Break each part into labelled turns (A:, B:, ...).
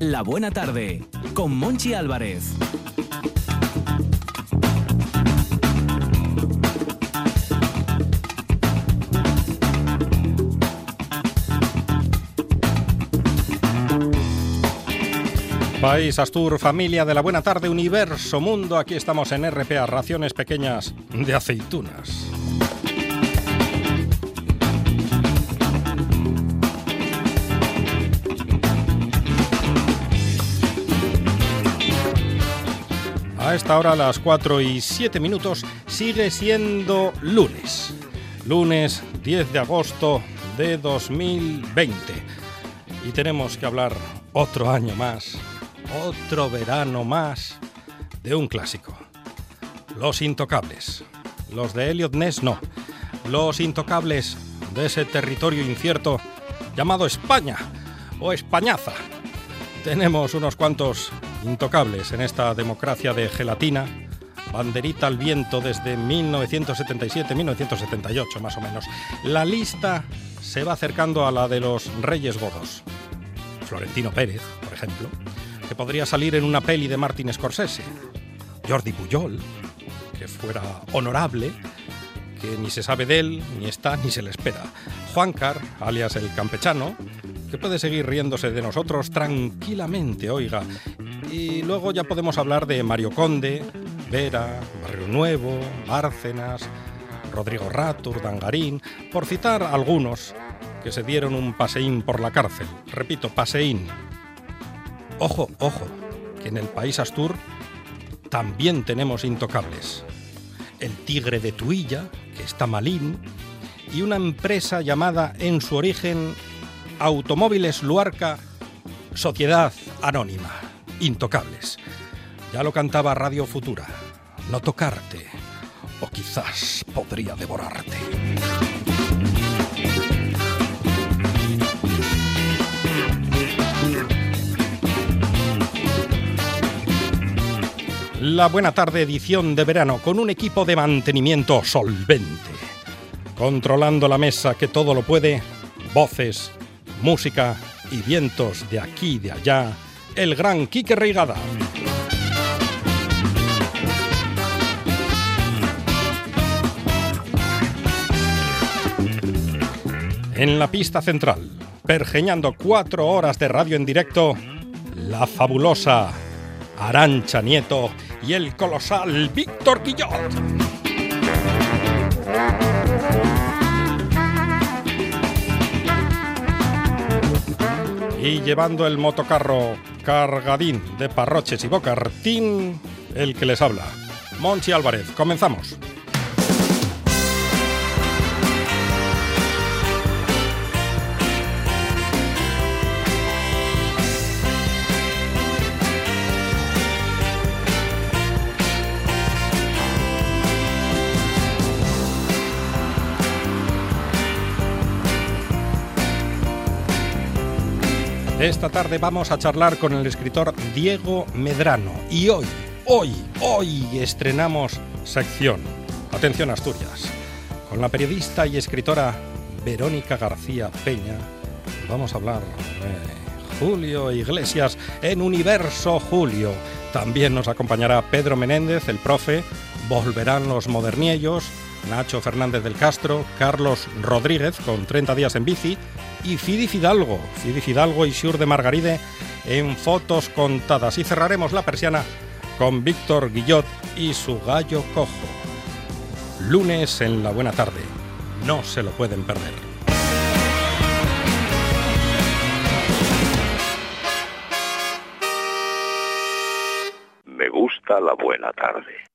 A: La Buena Tarde con Monchi Álvarez.
B: País Astur, familia de la buena tarde, universo, mundo, aquí estamos en RPA, raciones pequeñas de aceitunas. A esta hora, a las 4 y 7 minutos, sigue siendo lunes. Lunes 10 de agosto de 2020. Y tenemos que hablar otro año más otro verano más de un clásico. Los Intocables. Los de Elliot Ness no. Los Intocables de ese territorio incierto llamado España o Españaza. Tenemos unos cuantos intocables en esta democracia de gelatina, banderita al viento desde 1977-1978 más o menos. La lista se va acercando a la de los Reyes Godos. Florentino Pérez, por ejemplo, que podría salir en una peli de Martin Scorsese. Jordi Pujol, que fuera honorable, que ni se sabe de él, ni está, ni se le espera. Juancar, alias el campechano, que puede seguir riéndose de nosotros tranquilamente, oiga. Y luego ya podemos hablar de Mario Conde, Vera, Barrio Nuevo, Bárcenas, Rodrigo Rato, Dangarín, por citar algunos que se dieron un paseín por la cárcel. Repito, paseín, Ojo, ojo, que en el país Astur también tenemos intocables. El tigre de Tuilla, que está malín, y una empresa llamada en su origen Automóviles Luarca Sociedad Anónima, Intocables. Ya lo cantaba Radio Futura, no tocarte, o quizás podría devorarte. la buena tarde edición de verano con un equipo de mantenimiento solvente. Controlando la mesa que todo lo puede, voces, música y vientos de aquí y de allá, el gran Quique Reigada. En la pista central, pergeñando cuatro horas de radio en directo, la fabulosa Arancha Nieto y el colosal Víctor Guillot. Y llevando el motocarro cargadín de parroches y bocartín, el que les habla, Monchi Álvarez. Comenzamos. Esta tarde vamos a charlar con el escritor Diego Medrano y hoy, hoy, hoy estrenamos sección. Atención Asturias. Con la periodista y escritora Verónica García Peña vamos a hablar de Julio Iglesias en Universo Julio. También nos acompañará Pedro Menéndez, el profe, volverán los moderniellos, Nacho Fernández del Castro, Carlos Rodríguez con 30 días en bici y Fidi Fidalgo, Fidi Fidalgo y Siur de Margaride en fotos contadas. Y cerraremos la persiana con Víctor Guillot y su gallo cojo. Lunes en la buena tarde. No se lo pueden perder.
C: Me gusta la buena tarde.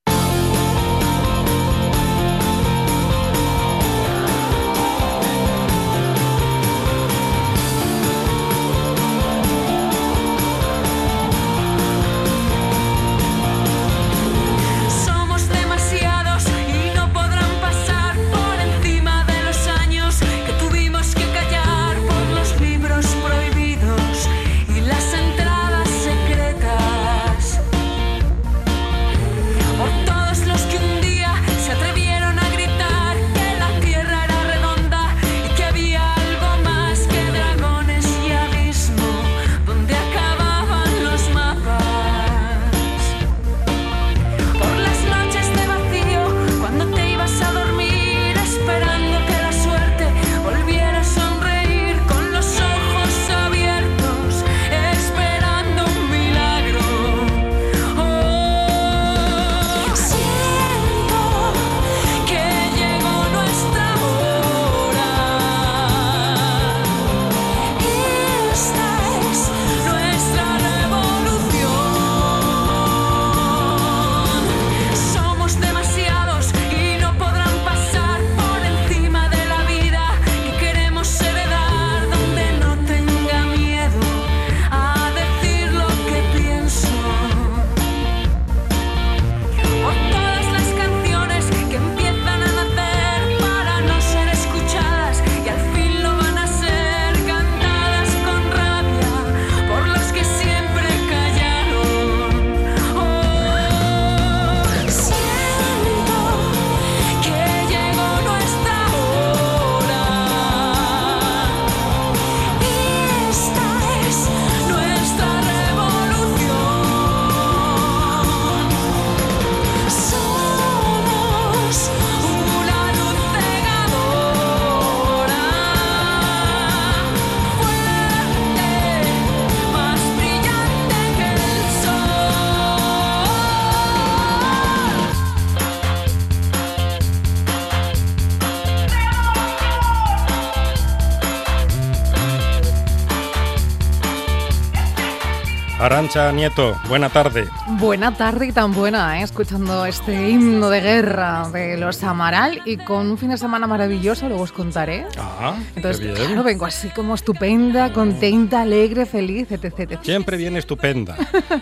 B: Arancha Nieto, buena tarde.
D: Buena tarde y tan buena, ¿eh? escuchando este himno de guerra de los Amaral y con un fin de semana maravilloso, luego os contaré.
B: Ah,
D: Entonces,
B: qué bien.
D: claro, vengo así como estupenda, contenta, alegre, feliz, etc. etc.
B: Siempre viene estupenda.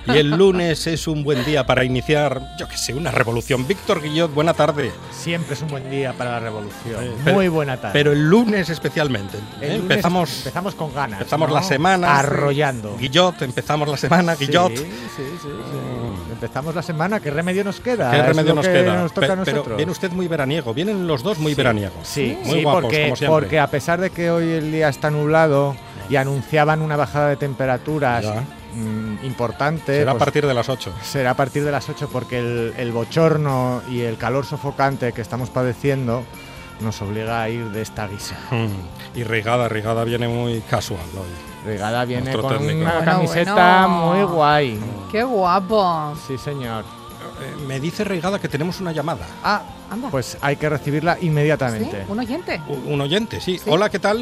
B: Y el lunes es un buen día para iniciar, yo qué sé, una revolución. Víctor Guillot, buena tarde.
E: Siempre es un buen día para la revolución.
B: Pero-
E: Muy buena tarde.
B: Pero el lunes especialmente.
E: El
B: ¿eh?
E: lunes
B: empezamos
E: empezamos con ganas.
B: empezamos
E: ¿no?
B: la semana.
E: Arrollando.
B: Guillot, empezamos la semana, Guillot.
E: Sí, sí, sí, sí. Empezamos la semana. ¿Qué remedio nos queda?
B: ¿Qué remedio nos
E: que
B: queda?
E: Nos toca a
B: Pe- pero viene usted muy veraniego. Vienen los dos muy veraniegos.
E: Sí,
B: muy guapos,
E: porque,
B: como siempre.
E: porque a pesar de que hoy el día está nublado y anunciaban una bajada de temperaturas
B: Ya.
E: mm, importante,
B: Será a
E: pues
B: partir de las 8.
E: será a partir de las 8 porque el, el bochorno y el calor sofocante que estamos padeciendo nos obliga a ir de esta guisa.
B: Mm. Y Rigada, Rigada viene muy casual hoy.
E: Regada viene
B: Nuestro
E: con
B: técnico.
E: una
D: Bueno,
E: camiseta
D: bueno.
E: muy guay.
D: ¡Qué guapo!
E: Sí, señor.
B: Eh, me dice Rigada que tenemos una llamada.
E: Ah,
D: Anda.
E: pues hay que recibirla
D: ¿Sí?
E: inmediatamente.
D: ¿Un oyente?
B: U- Un oyente, sí.
D: Sí.
B: Hola, ¿qué tal?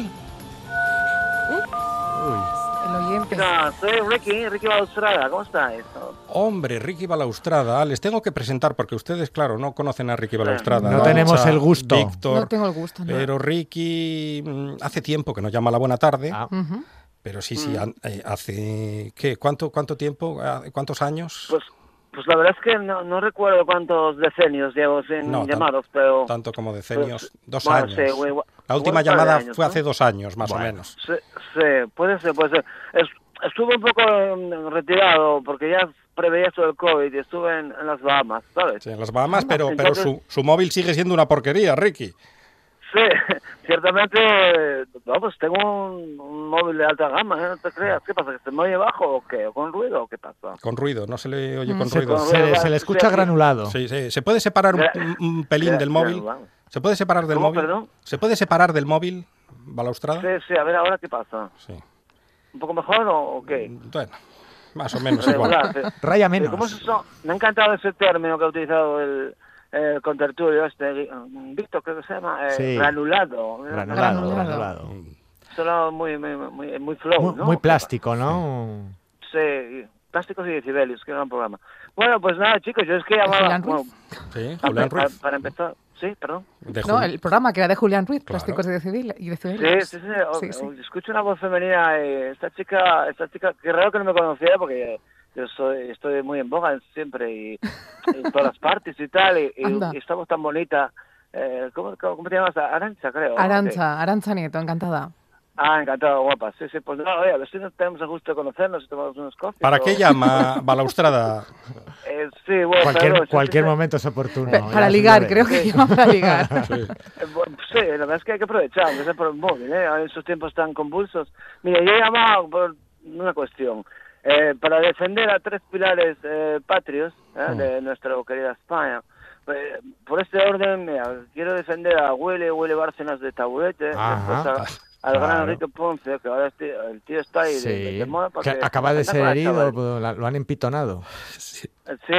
E: Uy.
D: El oyente.
F: No, soy Ricky, Ricky Balstrada, ¿cómo estáis?
B: Hombre, Ricky Balaustrada. Les tengo que presentar porque ustedes, claro, no conocen a Ricky Balaustrada.
E: No
B: Arancha,
E: tenemos el gusto.
B: Víctor,
D: No tengo el gusto. ¿no?
B: Pero Ricky mm, hace tiempo que nos llama a la buena tarde.
E: Ah,
D: Ujú.
B: Pero sí, sí, an- eh, hace ¿qué? ¿Cuánto, cuánto tiempo? Ah, ¿Cuántos años?
F: Pues, pues la verdad es que no, no recuerdo cuántos decenios llevo sin
B: No,
F: llamaros, pero...
B: Tanto como decenios. Dos
F: bueno,
B: años.
F: sí, igual-
B: la última llamada
F: años,
B: fue
F: ¿no?
B: hace dos años, más
E: Bueno.
B: o menos.
F: Sí, sí, puede ser, puede ser. Es- estuve un poco mm, retirado porque ya preveía esto del COVID y estuve en, en las Bahamas, ¿sabes?
B: Sí, en las Bahamas, pero, pero
F: Entonces-
B: su, su móvil sigue siendo una porquería, Ricky.
F: Sí, ciertamente, no, pues tengo un, un móvil de alta gama, ¿eh? no te creas. ¿Qué pasa? ¿Que se me oye bajo o qué? ¿O con ruido o qué pasa?
B: Con ruido, no se le oye
D: Mm.
B: con
E: se,
B: ruido.
F: con-
E: se le-
F: ruido,
E: se le
F: va,
E: escucha
F: sí,
E: granulado.
B: Sí, sí. ¿Se puede separar un, un- pelín del móvil?
F: vamos.
B: ¿Se puede separar del
F: ¿Cómo,
B: móvil?
F: perdón?
B: ¿Se puede separar del móvil, Balaustrada?
F: Sí, sí, a ver ahora qué pasa.
B: Sí.
F: ¿Un poco mejor o, o qué?
B: Bueno, más o menos igual.
F: Sí.
E: Raya
F: Eh, ¿Cómo es
E: menos.
F: eso? Me ha encantado ese término que ha utilizado el, el contertulio este, mm, Víctor, creo que se llama, eh,
E: Sí.
F: granulado.
E: Granulado,
D: Granulado.
E: granulado.
F: Solo muy, muy, muy, muy flow,
E: Muy,
F: ¿no?
E: muy plástico, ¿no?
F: Sí, plásticos y decibelios, que era un programa. Bueno, pues nada, chicos, yo es que
D: ¿De
F: llamaba...
D: Julián
F: bueno,
D: Ruiz?
B: Sí,
F: para,
B: Julián
F: para-
B: Ruiz.
F: para empezar... Sí, perdón.
B: De
D: No, el programa que era de Julián Ruiz,
B: Claro.
D: Plásticos y Decibel- y Decibelios.
F: sí, sí, o-
D: Sí,
F: escucho una voz femenina. eh, esta chica, esta chica, qué raro que no me conociera porque yo soy, estoy muy en boga siempre y en todas las partes y tal, y, y-
D: Anda.
F: y esta voz tan bonita. Eh, ¿cómo, cómo, cómo te llamas? Arancha, creo. ¿no? Sí.
D: Arancha, Arancha Nieto, encantada.
F: Ah, encantado, guapa. Sí, sí, pues no, oye, a ver si nos tenemos el gusto de conocernos y tomamos unos coffees.
B: ¿Para
F: o-
B: qué llama Balaustrada?
F: Eh, sí, bueno,
E: Cualquier, cualquier
F: sí,
E: momento es oportuno.
D: Pe- para ligar, creo que llama para ligar.
B: Sí.
F: Eh, bueno, Sí, la verdad es que hay que aprovechar, aunque sea por el móvil, ¿eh? En esos tiempos tan convulsos. Mira, yo he llamado por una cuestión. Eh, para defender a tres pilares eh, patrios ¿eh? de nuestra querida España. Eh, por este orden, mira, quiero defender a Willy, Willy Bárcenas de Taburete,
E: Ajá.
F: después a- al gran
E: Claro.
F: Enrique Ponce, que ahora este- el tío está ahí de,
E: Sí,
F: de- de moda
E: que
F: porque
E: acaba de ser herido,
F: chaval-
E: pues, lo han empitonado.
F: Sí,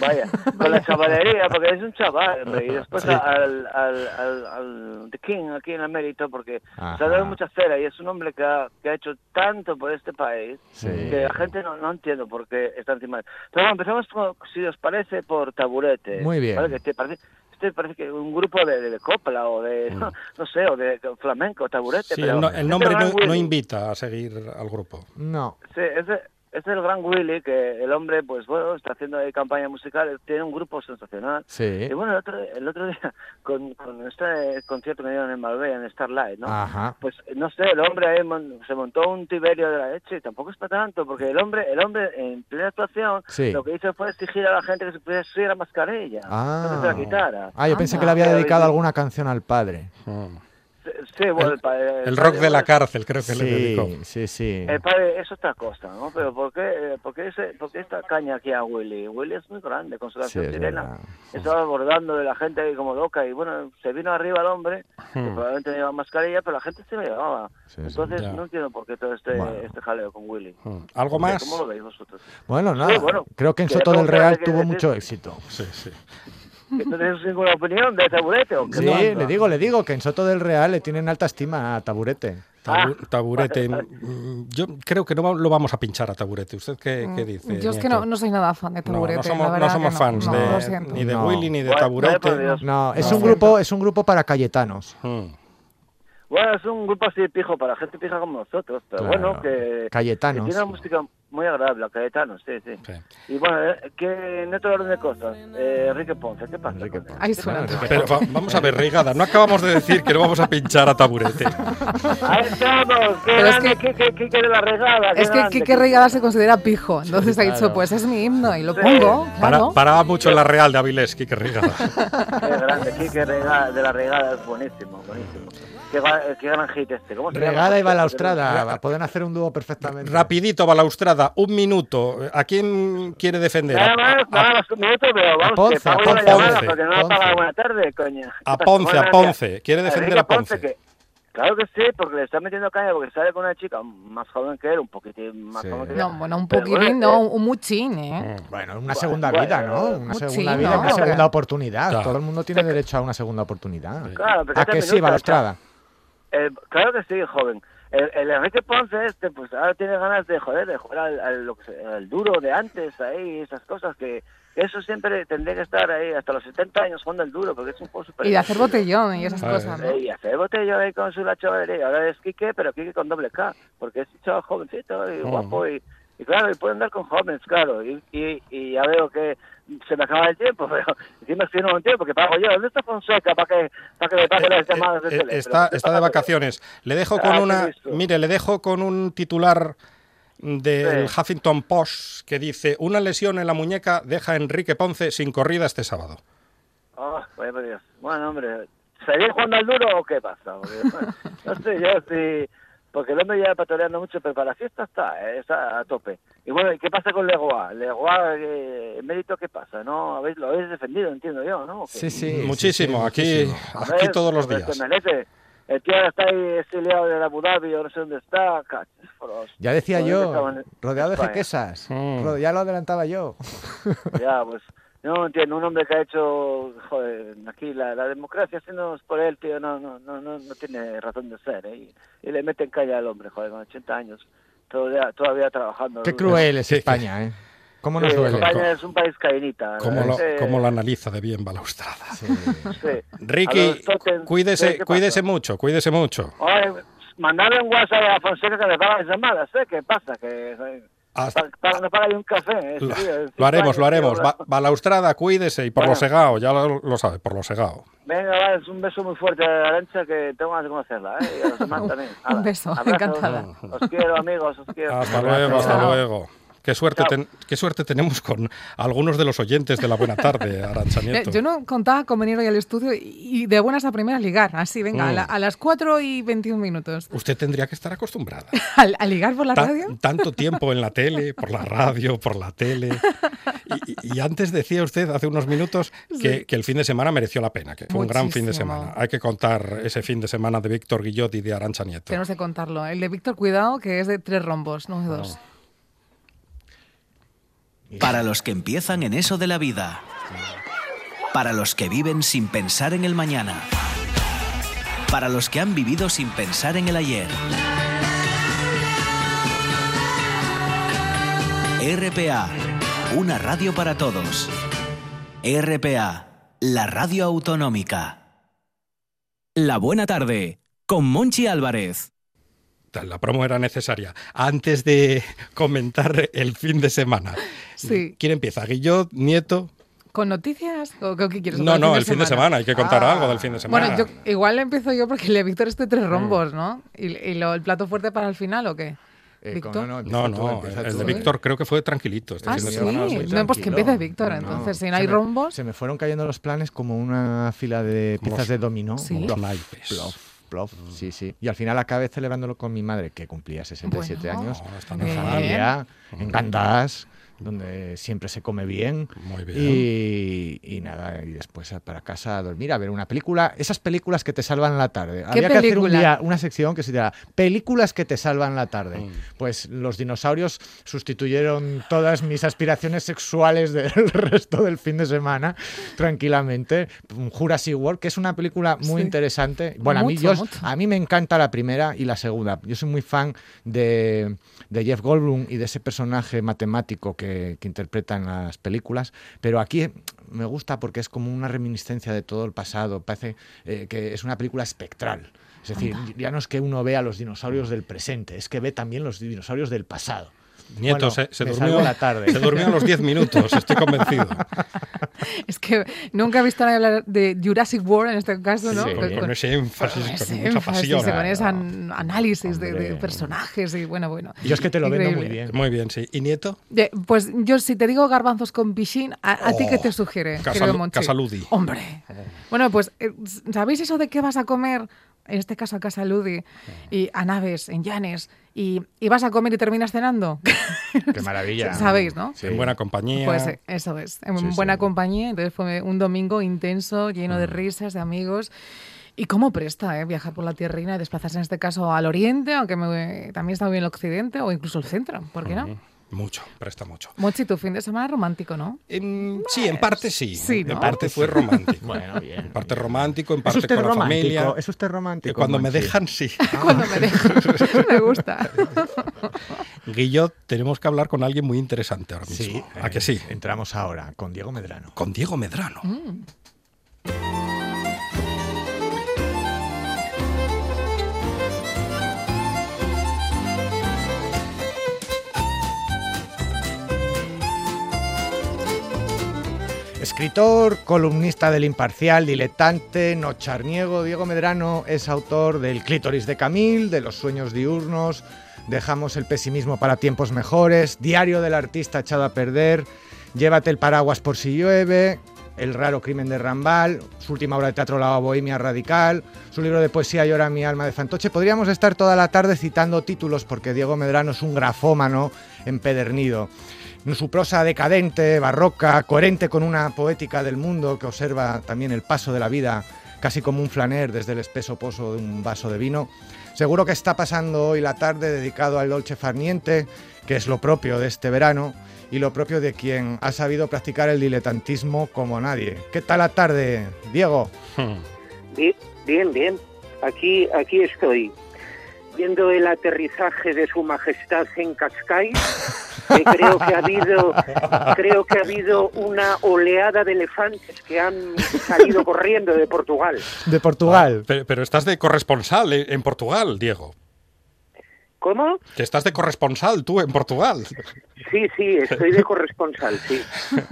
F: vaya, con la chavalería, porque es un chaval, hombre, y después
B: Sí.
F: al, al, al, al The King aquí en el mérito, porque
E: Ajá.
F: se ha dado mucha cera y es un hombre que ha, que ha hecho tanto por este país
E: Sí.
F: que la gente no, no entiende por qué está encima. de- Pero bueno, empezamos, con, si os parece, por Taburete.
E: Muy bien.
F: ¿vale? Que te parece, este parece que un grupo de, de, copla o de, no, sé, o de flamenco, Taburete.
B: Sí,
F: pero
B: el, no-
F: este
B: el nombre
F: gran
B: no, no invita a seguir al grupo.
E: No.
F: Sí, ese es el gran Willy, que el hombre, pues bueno, está haciendo ahí campaña musical, tiene un grupo sensacional.
E: Sí.
F: Y bueno, el otro, el otro día, con, con este concierto que dieron en Marbella, en Starlight, ¿no?
E: Ajá.
F: Pues no sé, el hombre ahí mon- se montó un tiberio de la leche y tampoco es para tanto, porque el hombre, el hombre en plena actuación,
E: Sí.
F: lo que hizo fue exigir a la gente que se pudiera subir la mascarilla, no que se la quitara.
E: Ah, yo pensé que le había dedicado alguna canción al padre.
B: Mm.
F: Sí, Sí, bueno,
B: El-
F: el, pa-
B: El rock de la cárcel, creo que le dedicó.
E: Sí, sí, sí.
F: El padre es otra cosa, ¿no? Pero ¿por qué, eh, por qué, ese, por qué esta caña aquí a Willy? Willy es muy grande, con su
E: Sí,
F: canción
E: es
F: sirena.
E: verdad.
F: Estaba abordando de la gente ahí como loca y bueno, se vino arriba el hombre, que
B: Hmm.
F: probablemente no llevaba mascarilla, pero la gente se lo llevaba.
E: Sí, sí.
F: Entonces no entiendo por qué todo este,
E: Bueno.
F: este jaleo con Willy.
B: Mm. ¿Algo más?
F: ¿Cómo lo veis vosotros?
E: Bueno, nada.
F: bueno,
E: Creo que en
F: que
E: Soto del Real
F: que
E: tuvo
F: decir-
E: mucho éxito.
B: Sí, sí.
F: ¿Que no ninguna opinión de Taburete o qué
E: Sí, le digo, le digo que en Soto del Real le tienen alta estima a Taburete.
B: Tabu- taburete. Mm, Yo creo que no lo vamos a pinchar a taburete. ¿Usted qué, qué dice?
D: Mm, Yo es que no, no soy nada fan de taburete.
B: no somos, no somos
D: que
B: fans
D: no,
B: de- ni de
E: No.
B: Willy ni de taburete.
E: No, es un grupo, es un grupo para cayetanos.
B: Mm.
F: Bueno, es un grupo así pijo para gente pija como nosotros, pero
E: Claro.
F: bueno, que, que
E: Cayetanos.
F: tiene una música muy agradable, Cayetano, sí, sí.
B: Sí.
F: Y bueno, eh, que en otro orden de cosas, eh, Enrique Ponce, ¿qué pasa?
E: Enrique? Ponce.
D: Ahí suena.
B: Pero va- vamos a ver, Reigada, no acabamos de decir que no vamos a pinchar a taburete.
F: Ahí estamos, qué
D: Pero es que-
F: qué, qué, qué, qué de la regada. qué
D: Es que Quique
F: qué-
D: Regada se considera pijo. Entonces ha dicho,
E: claro.
D: pues es mi himno y lo
F: Sí.
D: pongo.
B: Para,
D: Claro.
B: paraba mucho en la Real de Avilés, Quique Reigada.
F: Qué grande, Quique Regada, de la regada es buenísimo, buenísimo. Qué, qué gran hit este. ¿Cómo se?
E: Regada y balaustrada. Pueden hacer un dúo perfectamente.
B: Rapidito, balaustrada, un minuto. ¿A quién quiere defender?
F: Nada
B: ¿A,
F: más,
B: a-
F: nada más un minuto, pero vamos,
E: Ponce, a
F: yo la
B: Ponce.
F: llamada porque no
E: Ponce.
F: buena tarde, coño.
B: a. Ponce, a Ponce? ¿Quiere defender a Ponce?
F: que- claro que sí, porque le está metiendo caña porque sale con una chica más joven que él, un poquitín más
E: Sí.
F: joven que él.
D: No, bueno, un poquitín,
F: bueno,
D: no,
F: eh,
D: un muchín, ¿eh?
E: Bueno, una segunda
F: bueno,
E: vida, ¿no? Una
D: mucho,
E: segunda vida,
D: ¿no?
E: una segunda oportunidad.
B: Claro.
E: Todo el mundo tiene derecho a una segunda oportunidad.
F: Claro, pero
E: ¿A que sí, balaustrada?
F: Eh, claro que sí, joven. El, el Enrique Ponce este, pues ahora tiene ganas de joder, de jugar al, duro de antes, ahí, esas cosas que eso siempre tendría que estar ahí hasta los 70 años jugando el duro, porque es un juego súper
D: Y de hacer botellón y esas
B: Ah,
D: cosas, ¿no?
F: Eh, Y hacer botellón ahí con su la chavalería. Ahora es Quique, pero Quique con doble K, porque es un chaval jovencito y
B: Mm.
F: guapo y, y claro, y puede andar con jóvenes, claro. Y, y, y ya veo que se me acaba el tiempo, pero encima estoy en un tiempo que pago yo. ¿Dónde está Fonseca para que, para que me pague las llamadas de
B: Eh,
F: teléfono?
B: está,
F: ¿Qué
B: está de vacaciones. Le dejo con
F: Ah,
B: una. Mire, le dejo con un titular del
F: Sí.
B: Huffington Post que dice: Una lesión en la muñeca deja a Enrique Ponce sin corrida este sábado.
F: Por Dios. Bueno, hombre, ¿seguir jugando al duro o qué pasa? Porque, bueno, no sé yo si... Porque el hombre ya patoreando mucho, pero para la fiesta está, eh, está a tope. Y bueno, ¿y qué pasa con Legoa? Legoa, eh, mérito qué pasa? ¿No? ¿Habéis, lo habéis defendido, entiendo yo, ¿no? ¿O?
E: Sí, sí.
B: muchísimo,
E: sí, sí,
B: aquí,
E: muchísimo.
B: Aquí
F: ver,
B: todos los días.
F: merece. El tío está ahí exiliado de Abu Dhabi, yo no sé dónde está.
E: Ya decía yo, rodeado de jequesas.
B: Mm.
E: Ya lo adelantaba yo.
F: Ya, pues, no entiendo, un hombre que ha hecho, joder, aquí la, la democracia, si no es por él, tío, no, no, no, no, no tiene razón de ser, ¿eh? Y, y le meten calle al hombre, joder, con 80 años, todavía, todavía trabajando.
E: Qué cruel es España, ¿eh? ¿Cómo nos
F: Sí,
E: duele?
F: España es un país cainita. ¿no?
B: ¿Cómo lo, cómo lo analiza de bien Balaustrada?
E: Sí.
B: Ricky, cuídese,
F: ¿qué
B: cuídese mucho, cuídese mucho.
F: Oye, un WhatsApp a Fonseca que le paga las llamadas, ¿eh? ¿Qué pasa? Que
B: Hasta-
F: pa- pa- no paga ni un café. ¿eh?
B: lo,
F: en
B: lo haremos, lo haremos. Ba- Balaustrada, cuídese y por lo
F: Bueno.
B: segado, ya lo, lo sabe, por lo segado.
F: Venga, va, es un beso muy fuerte a Arancha que tengo ganas de conocerla, ¿eh? Y a los demás también.
D: Un beso,
F: abrazos.
D: encantada.
F: Os quiero, amigos, os quiero.
B: Hasta luego, hasta luego. Qué suerte, ten- qué suerte tenemos con algunos de los oyentes de la Buena Tarde, Arancha Nieto.
D: Yo no contaba con venir hoy al estudio y de buenas a primeras ligar. Así, venga, a,
B: Mm.
D: la- a las 4 y 21 minutos.
B: Usted tendría que estar acostumbrada.
D: ¿A, a ligar por la
B: Ta-
D: radio?
B: tanto tiempo en la tele, por la radio, por la tele. Y, y- antes decía usted, hace unos minutos, que,
D: Sí.
B: que el fin de semana mereció la pena, que fue un gran fin de
D: Muchísimo.
B: semana. Hay que contar ese fin de semana de Víctor Guillot y de Arancha Nieto.
D: Tenemos que contarlo. El de Víctor, cuidado, que es de tres rombos, no de dos.
A: Para los que empiezan en eso de la vida. Para los que viven sin pensar en el mañana. Para los que han vivido sin pensar en el ayer. RPA, una radio para todos. RPA, la radio autonómica.
G: La buena tarde con Monchi Álvarez.
B: La promo era necesaria. Antes de comentar el fin de semana.
D: Sí.
B: ¿Quién empieza? ¿Guillot, Nieto?
D: ¿Con noticias? ¿O qué quieres?
B: No,
D: ¿Con
B: no, el fin de semana. Hay que contar
E: Ah.
B: algo del fin de semana.
D: Bueno, yo, igual empiezo yo porque el de Víctor es de tres rombos, ¿no? ¿Y, y lo- el plato fuerte para el final o qué?
E: Eh,
D: ¿Víctor?
B: No,
E: tú,
B: no,
E: empieza
B: el
E: tú,
B: de
E: ¿eh?
B: Víctor creo que fue tranquilito este
D: Ah,
B: fin de
D: sí.
B: semana.
D: No, pues que empiece Víctor,
E: No,
D: entonces. Si no hay
E: me-
D: rombos.
E: Se me fueron cayendo los planes como una fila de piezas de dominó.
D: Sí.
B: Como
E: Plof,
B: naipes.
E: Plof. Sí, sí. Y al final acabé celebrándolo con mi madre, que cumplía 67
D: Bueno.
E: años.
B: No, está
E: donde siempre se come bien.
B: Muy bien.
E: Y, y nada, y después para casa a dormir, a ver una película. Esas películas que te salvan la tarde. Habría que hacer un día una sección que se llama Películas que te salvan la tarde.
B: Mm.
E: Pues los dinosaurios sustituyeron todas mis aspiraciones sexuales del resto del fin de semana, tranquilamente. Jurassic World, que es una película muy
D: Sí.
E: interesante. Bueno, a, mí,
D: Mucho,
E: yo,
D: mucho.
E: a mí me encanta la primera y la segunda. Yo soy muy fan de, de Jeff Goldblum y de ese personaje matemático que, que interpreta en las películas, pero aquí me gusta porque es como una reminiscencia de todo el pasado. Parece eh, que es una película espectral. Es decir, ya no es que uno vea los dinosaurios del presente, es que ve también los dinosaurios del pasado.
B: Nieto
E: Bueno,
B: se, se durmió,
E: la tarde.
B: se durmió a los 10 minutos, estoy convencido.
D: Es que nunca he visto a nadie hablar de Jurassic World en este caso, ¿no?
E: Sí,
B: con,
E: Con-
B: con ese énfasis,
D: con
B: con
D: ese
B: mucha
D: énfasis
B: pasión.
D: y con ese an- análisis de, de personajes y bueno, bueno.
E: Yo es que te lo vendo muy
D: Increíble.
E: bien.
B: Muy bien, sí. ¿Y Nieto?
D: De- pues yo si te digo garbanzos con pichín, ¿a, a ti qué te
B: Oh,
D: sugiere?
B: Casalu-
D: querido Monchi?
B: Casaludi.
D: Hombre. Bueno, pues eh, ¿sabéis eso de qué vas a comer? En este caso a Casaludi y a Naves, en Llanes, y, y vas a comer y terminas cenando.
E: Qué maravilla.
D: Sabéis, ¿no?
E: Sí.
B: En buena compañía.
D: Pues eh, eso es, en
E: Sí,
D: buena
E: sí.
D: compañía. Entonces fue un domingo intenso, lleno
B: Mm.
D: de risas, de amigos. Y cómo presta ¿eh? viajar por la tierrina y desplazarse en este caso al oriente, aunque me- también está muy bien el occidente o incluso el centro, ¿por qué no?
B: Mucho, presta mucho.
D: Mochi, tu fin de semana romántico, ¿no?
B: En- sí, en parte sí.
D: sí,
B: En parte fue romántico.
E: Bueno, bien.
B: En parte romántico, en
E: ¿Es
B: parte
E: usted
B: con la
E: romántico?
B: familia.
E: ¿Es usted romántico?
B: Eh, Cuando me dejan, sí.
D: Cuando me dejan. me gusta.
B: Guillo, tenemos que hablar con alguien muy interesante ahora mismo.
E: Sí.
B: ¿A que sí?
E: eh, Entramos ahora con Diego Medrano.
B: Con Diego Medrano.
D: Mm.
E: Escritor, columnista del Imparcial, diletante, nocharniego, Diego Medrano es autor del Clítoris de Camil, de Los sueños diurnos, Dejamos el pesimismo para tiempos mejores, Diario del artista echado a perder, Llévate el paraguas por si llueve, El raro crimen de Rambal, su última obra de teatro La Bohemia Radical, su libro de poesía Llora mi alma de Fantoche. Podríamos estar toda la tarde citando títulos porque Diego Medrano es un grafómano empedernido. Su prosa decadente, barroca, coherente con una poética del mundo que observa también el paso de la vida, casi como un flaner desde el espeso pozo de un vaso de vino. Seguro que está pasando hoy la tarde dedicado al dolce farniente, que es lo propio de este verano y lo propio de quien ha sabido practicar el diletantismo como nadie. ¿Qué tal la tarde, Diego?
H: Bien, bien, bien. Aquí, aquí estoy, viendo el aterrizaje de Su Majestad en Cascais. creo que ha habido, creo que ha habido una oleada de elefantes que han salido corriendo de Portugal.
E: De Portugal.
B: Pero, pero estás de corresponsal en en Portugal, Diego.
H: ¿Cómo?
B: Que estás de corresponsal tú en Portugal.
H: Sí, sí, estoy de corresponsal, sí.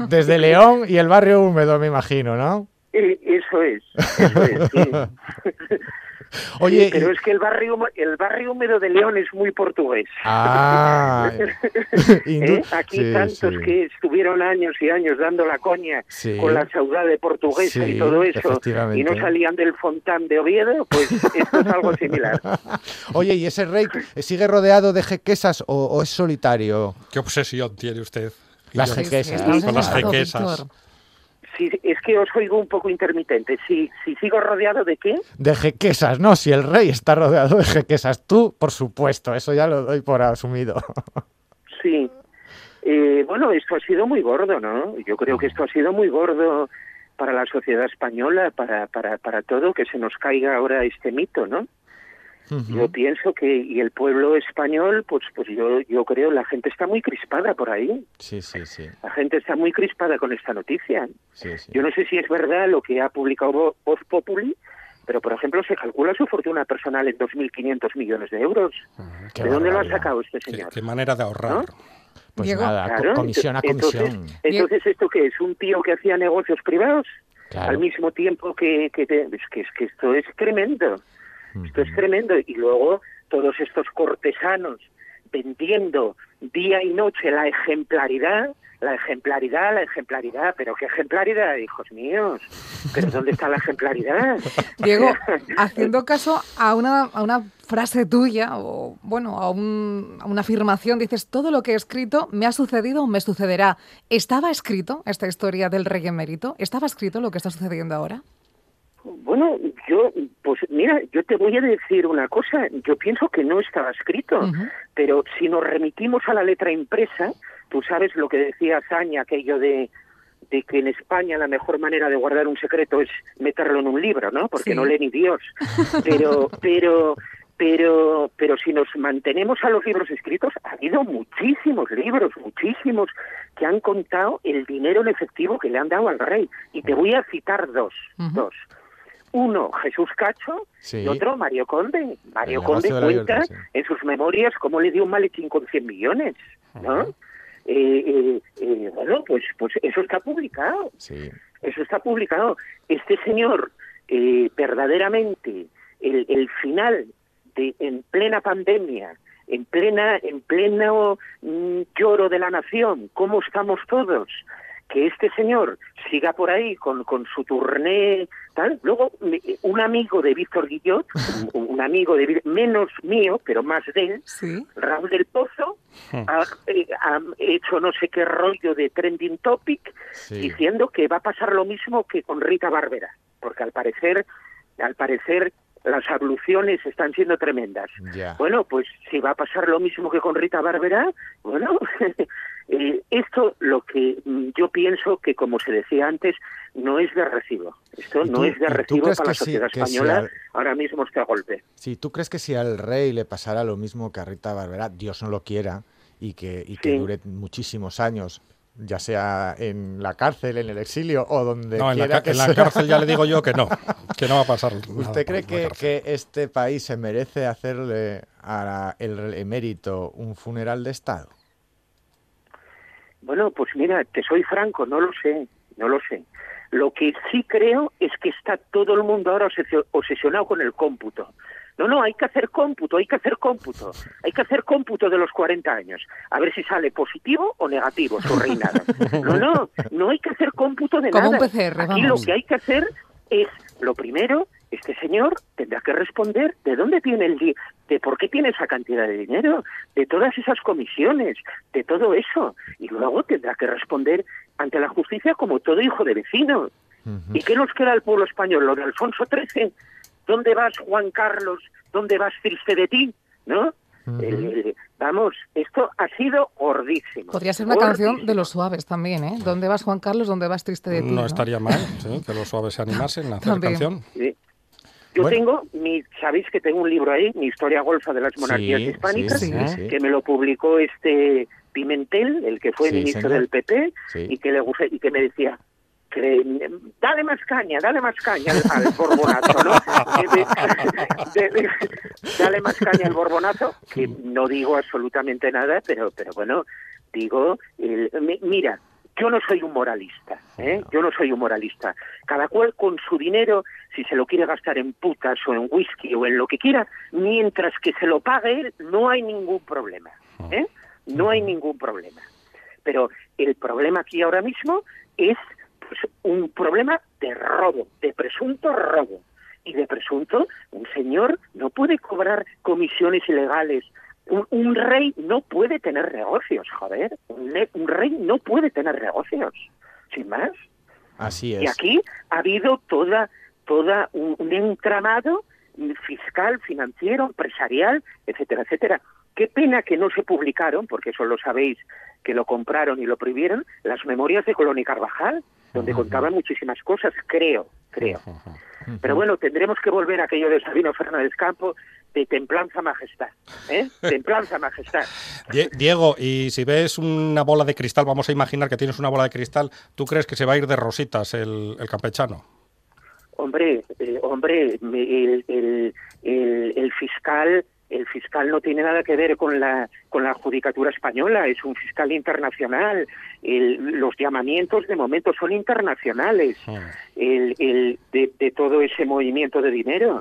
E: Desde León y el barrio húmedo, me imagino, ¿no?
H: Eh, Eso es, eso es, sí.
E: Oye,
H: Sí, pero
E: y-
H: es que el barrio, el barrio húmedo de León es muy portugués.
E: Ah,
H: ¿Eh? Aquí
E: sí,
H: tantos
E: sí.
H: que estuvieron años y años dando la coña
E: Sí.
H: con la saudade portuguesa
E: Sí,
H: y todo eso y no salían del fontán de Oviedo, pues esto es algo similar.
E: Oye, ¿y ese rey sigue rodeado de jequesas o, o es solitario?
B: ¿Qué obsesión tiene usted?
E: Las jequesas.
B: Con las jequesas.
H: Sí, es que os oigo un poco intermitente. Si, si sigo rodeado de qué?
E: De jequesas, no, si el rey está rodeado de jequesas. Tú, por supuesto, eso ya lo doy por asumido.
H: Sí. Eh, bueno, esto ha sido muy gordo, ¿no? Yo creo que esto ha sido muy gordo para la sociedad española, para, para, para todo, que se nos caiga ahora este mito, ¿no? Yo pienso que, y el pueblo español, pues, pues yo, yo creo, la gente está muy crispada por ahí.
E: Sí, sí, sí.
H: La gente está muy crispada con esta noticia.
E: sí, sí.
H: Yo no sé si es verdad lo que ha publicado Vo- Voz Populi, pero por ejemplo se calcula su fortuna personal en 2.500 millones de euros. ¿De dónde lo ha sacado este
B: ¿Qué,
H: señor?
B: qué manera de ahorrar.
E: Pues
D: Diego.
E: nada,
H: Claro,
E: comisión a
H: entonces-
E: comisión.
H: Entonces, ¿esto qué es? ¿Un tío que hacía negocios privados?
E: Claro.
H: Al mismo tiempo que... que te- es, que, es que esto es tremendo. Esto es tremendo. Y luego todos estos cortesanos vendiendo día y noche la ejemplaridad, la ejemplaridad, la ejemplaridad, pero qué ejemplaridad, hijos míos, pero ¿dónde está la ejemplaridad?
D: Diego, haciendo caso a una, a una frase tuya, o bueno, a, un- a una afirmación, dices, todo lo que he escrito me ha sucedido o me sucederá. ¿Estaba escrito esta historia del rey emérito? ¿Estaba escrito lo que está sucediendo ahora?
H: Bueno, yo, pues mira, yo te voy a decir una cosa, yo pienso que no estaba escrito, pero si nos remitimos a la letra impresa, tú sabes lo que decía Zaña, aquello de, de que en España la mejor manera de guardar un secreto es meterlo en un libro, ¿no? Porque
D: Sí.
H: no lee ni Dios. Pero, pero, pero, pero si nos mantenemos a los libros escritos, ha habido muchísimos libros, muchísimos, que han contado el dinero en efectivo que le han dado al rey. Y te voy a citar dos, dos. Uno, Jesús Cacho,
E: Sí.
H: y otro, Mario Conde. Mario Conde cuenta
E: sí.
H: en sus memorias cómo le dio un maletín con 100 millones, ¿no? Eh, eh, eh, bueno, pues, pues eso está publicado.
E: Sí.
H: Eso está publicado. Este señor, eh, verdaderamente, el, el final de en plena pandemia, en plena, en pleno mm, lloro de la nación, cómo estamos todos, que este señor siga por ahí con, con su turné, tal. Luego, un amigo de Víctor Guillot, un, un amigo de menos mío, pero más de él,
D: Sí.
H: Raúl del Pozo, ha, eh, ha hecho no sé qué rollo de trending topic
E: Sí.
H: diciendo que va a pasar lo mismo que con Rita Barbera, porque al parecer, al parecer las abluciones están siendo tremendas. Bueno, pues si va a pasar lo mismo que con Rita Barbera, bueno, eh, esto lo que mm, yo pienso que, como se decía antes, no es de recibo. Esto
E: ¿Y
H: no es de recibo
E: crees
H: para la
E: sí-
H: sociedad
E: que si
H: española.
E: al-
H: Ahora mismo está a golpe.
E: Sí, ¿tú crees que si al rey le pasara lo mismo que a Rita Barbera, Dios no lo quiera, y que, y que
H: Sí.
E: dure muchísimos años, ya sea en la cárcel, en el exilio o donde
B: No, en la,
E: quiera que
B: en la
E: sea?
B: cárcel ya le digo yo que no, que no va a pasar.
E: ¿Usted cree
B: la
E: que, que este país se merece hacerle a el emérito un funeral de Estado?
H: Bueno, pues mira, te soy franco, no lo sé, no lo sé. Lo que sí creo es que está todo el mundo ahora obsesio- obsesionado con el cómputo. No, no, hay que hacer cómputo, hay que hacer cómputo. Hay que hacer cómputo de los 40 años. A ver si sale positivo o negativo su reinado. No, no, no hay que hacer cómputo de
D: Como un
H: nada.
D: PCR,
H: Aquí lo que hay que hacer es, lo primero, este señor tendrá que responder de dónde tiene el di- de por qué tiene esa cantidad de dinero, de todas esas comisiones, de todo eso. Y luego tendrá que responder ante la justicia como todo hijo de vecino. ¿Y qué nos queda al pueblo español? Lo de Alfonso XIII. ¿Dónde vas, Juan Carlos? ¿Dónde vas, triste de ti? ¿No? El- vamos, esto ha sido gordísimo.
D: Podría ser una canción de los suaves también, ¿eh? ¿Dónde vas, Juan Carlos? ¿Dónde vas, triste de ti?
B: No estaría mal sí, que los suaves se animasen a hacer
D: También.
B: canción.
H: Sí. Yo
E: Bueno.
H: tengo, mi, sabéis que tengo un libro ahí, mi historia golfa de las monarquías
E: Sí,
H: hispánicas,
E: sí,
D: sí,
E: sí.
H: que me lo publicó este Pimentel, el que fue ministro
E: señor.
H: del PP, y que le y que me decía dale más caña, dale más caña al, al borbonazo, ¿no? Dale más caña al borbonazo, que no digo absolutamente nada, pero, pero bueno, digo, el- mi- mira, yo no soy un moralista, ¿eh? Yo no soy un moralista. Cada cual con su dinero, si se lo quiere gastar en putas o en whisky o en lo que quiera, mientras que se lo pague él, no hay ningún problema, ¿eh? No hay ningún problema. Pero el problema aquí ahora mismo es pues, un problema de robo, de presunto robo. Y de presunto, un señor no puede cobrar comisiones ilegales. Un, un rey no puede tener negocios, joder. Un, un rey no puede tener negocios. Sin más.
E: Así
H: Y
E: es.
H: aquí ha habido toda, toda un, un entramado fiscal, financiero, empresarial, etcétera, etcétera. Qué pena que no se publicaron, porque eso lo sabéis, que lo compraron y lo prohibieron, las memorias de Colón y Carvajal, donde contaban muchísimas cosas, creo, creo. Pero bueno, tendremos que volver a aquello de Sabino Fernández Campo, de templanza majestad, ¿eh? Templanza majestad.
B: Die- Diego, y si ves una bola de cristal, vamos a imaginar que tienes una bola de cristal, ¿tú crees que se va a ir de rositas el, el campechano?
H: Hombre, eh, hombre, el, el, el fiscal el fiscal no tiene nada que ver con la con la judicatura española, es un fiscal internacional. El- los llamamientos de momento son internacionales. El, el- de, de todo ese movimiento de dinero.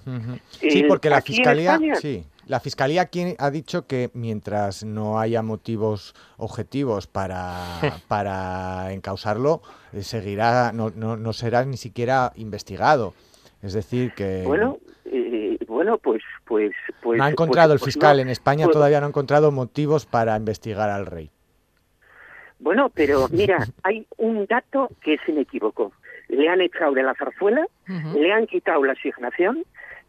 E: Sí,
H: El-
E: porque la fiscalía,
H: España-
E: sí, la Fiscalía aquí ha dicho que mientras no haya motivos objetivos para, para encausarlo, eh, seguirá, no, no, no será ni siquiera investigado. Es decir, que...
H: Bueno, eh, bueno, pues, pues, pues.
E: No ha
H: pues-
E: encontrado el
H: pues
E: fiscal
H: no.
E: en España,
H: Pues-
E: todavía no ha encontrado motivos para investigar al rey.
H: Bueno, pero mira, hay un dato que es inequívoco. Le han echado de la zarzuela, le han quitado la asignación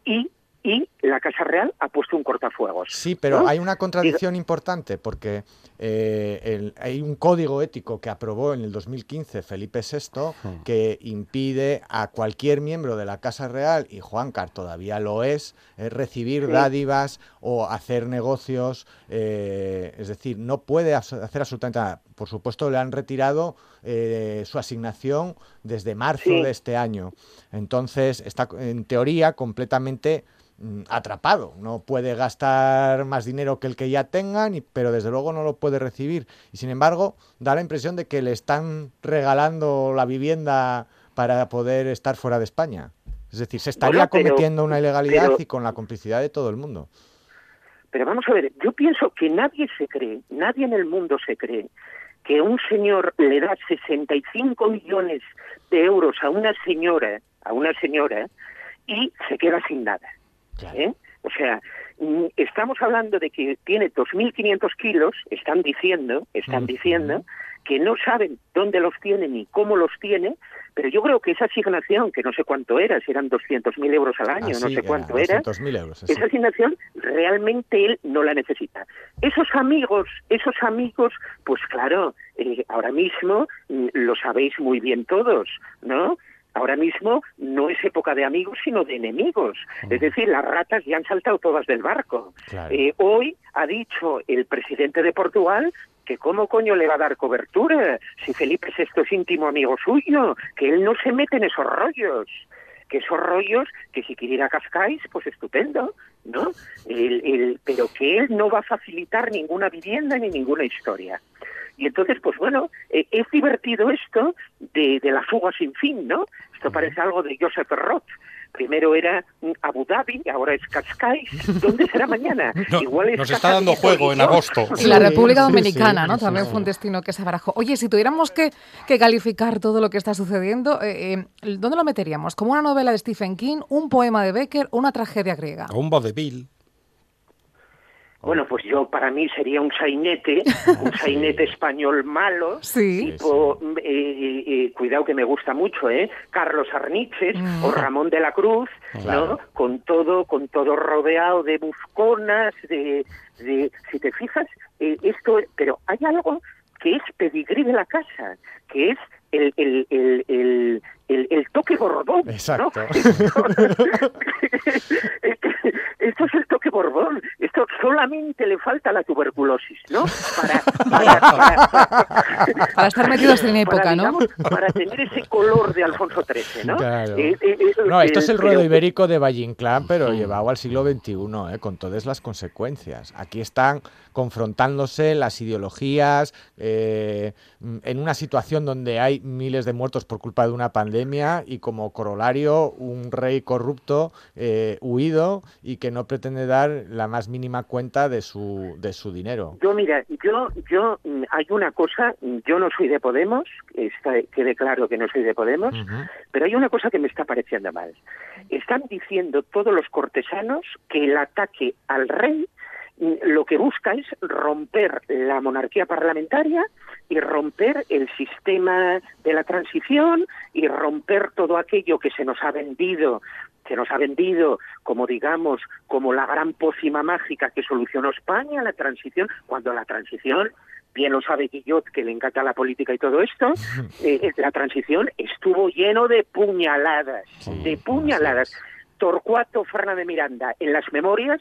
H: y, y la Casa Real ha puesto un cortafuegos.
E: Sí, pero
H: ¿no?
E: hay una contradicción importante porque eh, el- hay un código ético que aprobó en el 2015 Felipe VI que impide a cualquier miembro de la Casa Real, y Juan Car todavía lo es, eh, recibir
H: Sí.
E: dádivas o hacer negocios. eh, es decir, no puede hacer absolutamente nada. Por supuesto, le han retirado eh, su asignación desde marzo
H: Sí.
E: de este año. Entonces, está en teoría completamente atrapado. No puede gastar más dinero que el que ya tengan, pero desde luego no lo puede recibir. Y sin embargo, da la impresión de que le están regalando la vivienda para poder estar fuera de España. Es decir, se estaría
H: Bueno, pero-
E: cometiendo una ilegalidad
H: pero-
E: y con la complicidad de todo el mundo.
H: Pero vamos a ver, yo pienso que nadie se cree, nadie en el mundo se cree que un señor le da 65 millones de euros a una señora, a una señora, y se queda sin nada. ¿Eh? O sea, mm, estamos hablando de que tiene 2.500 kilos, están diciendo, están
E: Ujú.
H: diciendo que no saben dónde los tiene ni cómo los tiene, pero yo creo que esa asignación, que no sé cuánto era, si eran 200.000 euros al año, no
E: Así
H: sé
E: era,
H: cuánto era,
E: 200.000 euros.
H: esa asignación realmente él no la necesita. Esos amigos, esos amigos, pues claro, eh, ahora mismo mm, lo sabéis muy bien todos, ¿no? Ahora mismo no es época de amigos, sino de enemigos. Es decir, las ratas ya han saltado todas del barco.
E: Claro.
H: Eh, hoy ha dicho el presidente de Portugal que cómo coño le va a dar cobertura si Felipe VI es íntimo amigo suyo, que él no se mete en esos rollos que esos rollos, que si quiere ir a Cascais, pues estupendo, ¿no? El- el- pero que él no va a facilitar ninguna vivienda ni ninguna historia. Y entonces, pues bueno, eh, es divertido esto de, de la fuga sin fin, ¿no? Esto parece algo de Joseph Roth. Primero era Abu Dhabi, ahora es Cascais. ¿Dónde será mañana?
B: No,
H: Igual es
B: nos está dando juego en agosto.
D: Y la República Dominicana,
E: sí,
D: ¿no?
E: sí,
D: También
E: sí.
D: fue un destino que se barajó. Oye, si tuviéramos que, que calificar todo lo que está sucediendo, eh, eh, ¿dónde lo meteríamos? ¿Como una novela de Stephen King, un poema de Becker o una tragedia griega?
B: O un vodevil.
H: Bueno, pues yo para mí sería un sainete, un sainete español malo,
D: Sí.
H: tipo, mm, eh, eh, eh, cuidado que me gusta mucho, ¿eh? Carlos Arniches
D: Mm.
H: o Ramón de la Cruz,
E: Claro.
H: ¿no? Con todo, con todo rodeado de busconas, de, de si te fijas, eh, esto, pero hay algo que es pedigrí de la casa, que es el, el, el, el, el, el toque borbón. ¿no?
E: Exacto.
H: Esto es el toque borbón. Esto solamente le falta la tuberculosis, ¿no? Para, para, para-
D: Para estar metidos en época,
H: para,
D: ¿no?
H: digamos, para tener ese color de Alfonso XIII, ¿no?
E: Claro.
H: Eh, eh, eh,
E: No, esto es el ruedo ibérico de Valle Inclán, pero llevado al siglo XXI, ¿eh? con todas las consecuencias. Aquí están confrontándose las ideologías en una situación donde hay miles de muertos por culpa de una pandemia y como corolario un rey corrupto eh, huido y que no pretende dar la más mínima cuenta de su, de su dinero.
H: Yo, mira, yo, yo, hay una cosa, yo no soy de Podemos, está, quede claro que no soy de Podemos, pero hay una cosa que me está pareciendo mal. Están diciendo todos los cortesanos que el ataque al rey lo que busca es romper la monarquía parlamentaria y romper el sistema de la transición y romper todo aquello que se nos ha vendido se nos ha vendido como digamos como la gran pócima mágica que solucionó España la transición cuando la transición bien lo sabe Guillot que le encanta la política y todo esto eh, la transición estuvo lleno de puñaladas de puñaladas. Torcuato Fernández Miranda en las memorias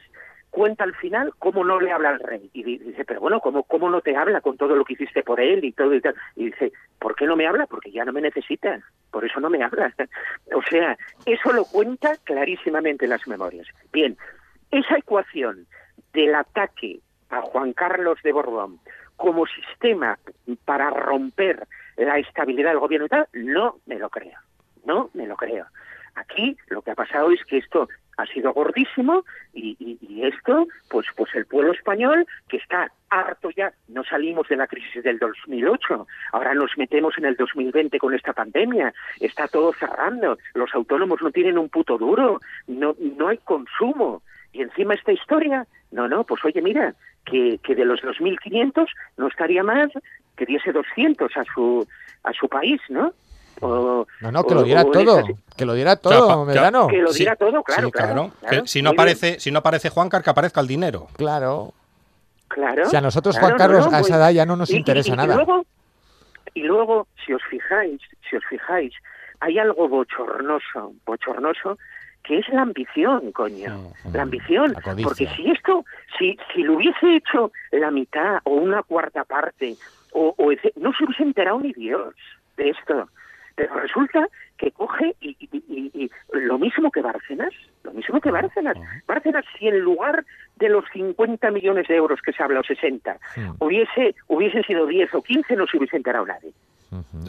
H: cuenta al final cómo no le habla al rey. Y di- dice, pero bueno, ¿cómo, ¿cómo no te habla con todo lo que hiciste por él y todo y tal? Y dice, ¿por qué no me habla? Porque ya no me necesita, por eso no me habla. o sea, eso lo cuenta clarísimamente en las memorias. Bien, esa ecuación del ataque a Juan Carlos de Borbón como sistema para romper la estabilidad del gobierno y tal, no me lo creo. No me lo creo. Aquí lo que ha pasado es que esto ha sido gordísimo y, esto, pues, pues el pueblo español que está harto ya, no salimos de la crisis del 2008, ahora nos metemos en el 2020 con esta pandemia, está todo cerrando, los autónomos no tienen un puto duro, no, no hay consumo y encima esta historia, no, no, pues oye, mira, que, que de los 2.500 no estaría más que diese 200 a su a su país, ¿no? O-
E: No, no, que lo diera
H: o
E: todo. Que lo diera
B: Claro,
E: todo, Medrano.
H: Que lo
B: Sí,
H: diera todo, claro,
B: sí,
H: claro. Claro,
B: si no
H: bien,
B: aparece, si no aparece Juancar, que aparezca el dinero.
E: Claro.
H: claro.
E: Si a nosotros,
H: claro,
E: Juan Carlos,
H: no, no,
E: a esa edad ya no nos
H: y- y-
E: interesa
H: y
E: nada.
H: luego, y luego, si os fijáis, si os fijáis, hay algo bochornoso, bochornoso, que es la ambición, coño, la ambición,
E: La codicia.
H: porque si esto, si, si lo hubiese hecho la mitad o una cuarta parte, o, o ese- no se hubiese enterado ni Dios de esto, pero resulta que coge y, y- y- y lo mismo que Bárcenas, lo mismo que Bárcenas. Bárcenas, si en lugar de los 50 millones de euros que se habla, o 60,
E: Hmm.
H: hubiese, hubiesen sido 10 o 15, no se hubiese enterado nadie.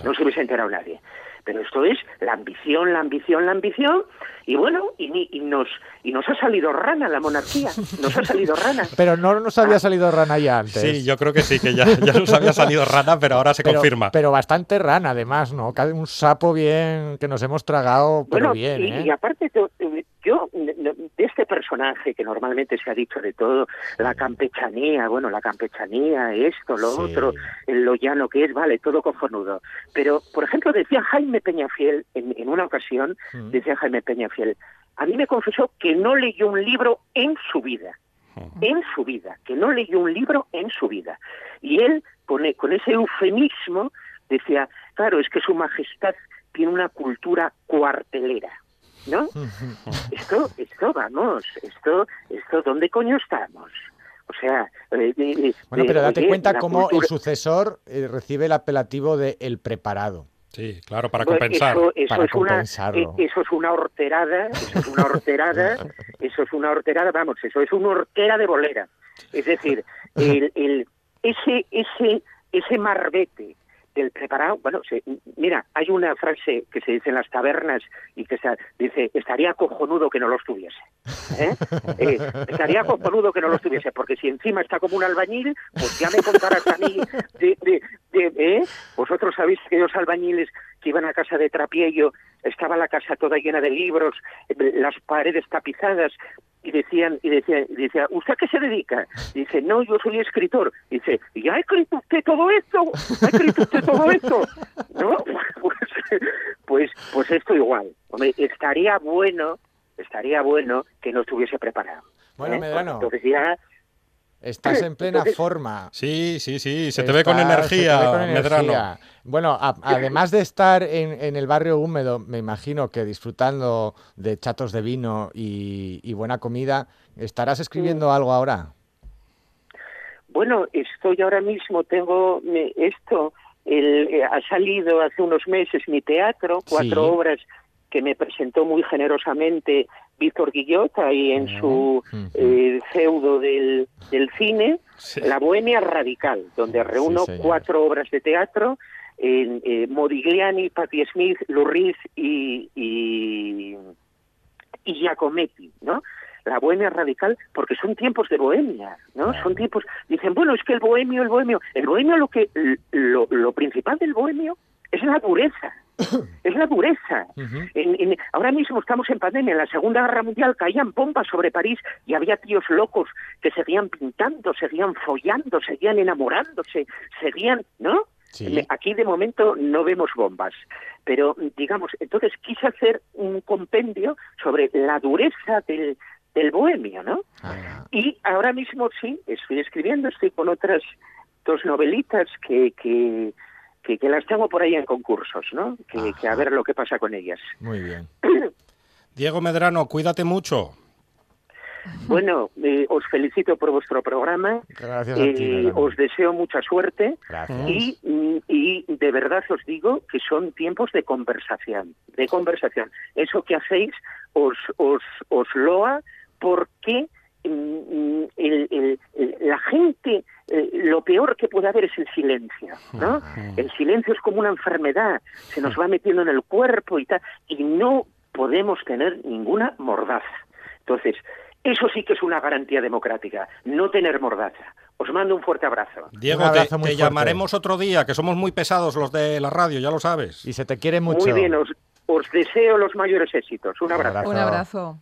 H: No se hubiese enterado nadie. Pero esto es la ambición, la ambición, la ambición, y bueno, y, ni- y nos y nos ha salido rana la monarquía, nos ha salido rana.
E: Pero no nos había salido rana ya antes.
B: Sí, yo creo que sí, que ya, ya nos había salido rana, pero ahora se
E: pero,
B: confirma.
E: pero bastante rana, además, ¿no? Un sapo bien que nos hemos tragado, pero
H: Bueno,
E: bien,
H: y,
E: ¿eh?
H: y aparte, yo, de este personaje que normalmente se ha dicho de todo, la campechanía, bueno, la campechanía, esto, lo
E: Sí.
H: otro, lo llano que es, vale, todo cojonudo. Pero, por ejemplo, decía Jaime Peñafiel en, en una ocasión,
E: Mm.
H: decía Jaime Peñafiel, a mí me confesó que no leyó un libro en su vida. En su vida, que no leyó un libro en su vida. Y él, con, e- con ese eufemismo, decía, claro, es que su majestad tiene una cultura cuartelera. ¿No? Esto, esto, vamos, esto, esto, ¿dónde coño estamos? O sea, eh, de- de-
E: Bueno, pero date cuenta cómo el sucesor eh, recibe el apelativo de el preparado.
B: Sí, claro, para
H: Pues
B: compensar.
H: Eso, eso
E: Para
H: es una,
E: compensarlo.
H: eh, eso es una horterada, eso es una horterada, eso es una horterada, vamos, eso es una hortera de bolera. Es decir, el, el, ese, ese, ese marbete del preparado, bueno, se- mira, hay una frase que se dice en las tabernas y que se dice, estaría cojonudo que no los tuviese. ¿eh? Eh, estaría cojonudo que no los tuviese, porque si encima está como un albañil, pues ya me contarás a mí de, de, de- ¿eh? Vosotros sabéis que los albañiles que iban a casa de Trapiello, estaba la casa toda llena de libros, las paredes tapizadas, y decían, y decía, y decía, ¿usted a qué se dedica? Dice, no, yo soy escritor. Dice, ¿y ha escrito usted todo esto? ¿Ha escrito usted todo esto? ¿No? Pues, pues, pues esto igual. Hombre, estaría bueno, estaría bueno que no estuviese preparado.
E: Bueno,
H: ¿eh?
E: Medrano.
H: Entonces ya,
E: Estás en plena forma.
B: Sí, sí, sí, se te ve con
E: se te
B: energía,
E: ve con
B: Medrano.
E: energía. Bueno, a- además de estar en, en el barrio húmedo, me imagino que disfrutando de chatos de vino y, y buena comida, ¿estarás escribiendo algo ahora?
H: Bueno, estoy ahora mismo, tengo me- esto, el, eh, ha salido hace unos meses mi teatro, cuatro
E: Sí.
H: obras que me presentó muy generosamente Víctor Guillot ahí en su eh, feudo del, del cine,
B: Sí.
H: La Bohemia Radical, donde reúno cuatro obras de teatro, en eh, Modigliani, Patti Smith, Lurris y, y, y Giacometti, ¿no? La bohemia radical, porque son tiempos de bohemia, ¿no? Son tiempos, dicen, bueno, es que el bohemio, el bohemio, el bohemio lo que, lo, lo principal del bohemio es la dureza, es la dureza. En- en- ahora mismo estamos en pandemia, en la Segunda Guerra Mundial caían bombas sobre París y había tíos locos que seguían pintando, seguían follando, seguían enamorándose, seguían, ¿no?
E: Sí.
H: Aquí de momento no vemos bombas, pero digamos, entonces quise hacer un compendio sobre la dureza del, del bohemio, ¿no?
E: Ah,
H: Y ahora mismo sí, estoy escribiendo, estoy con otras dos novelitas que, que, que, que las tengo por ahí en concursos, ¿no? Que, que a ver lo que pasa con ellas.
E: muy bien.
B: Diego Medrano, cuídate mucho.
H: Bueno, eh, os felicito por vuestro programa.
E: Gracias a ti.
H: Eh,
E: Medrano.
H: os deseo mucha suerte
E: Gracias.
H: y, mm, y de verdad os digo que son tiempos de conversación, de conversación. Eso que hacéis os, os, os loa porque mm, mm, el- el- el- la gente, eh, lo peor que puede haber es el silencio, ¿no? El silencio es como una enfermedad, se nos va metiendo en el cuerpo y tal, y no podemos tener ninguna mordaz. Entonces, eso sí que es una garantía democrática, no tener mordaza. Os mando un fuerte abrazo.
B: Diego, te,
E: abrazo muy
B: te
E: fuerte.
B: llamaremos otro día, que somos muy pesados los de la radio, ya lo sabes.
E: Y se te quiere mucho.
H: Muy bien, os, os deseo los mayores éxitos. Un abrazo.
E: abrazo.
D: Un abrazo.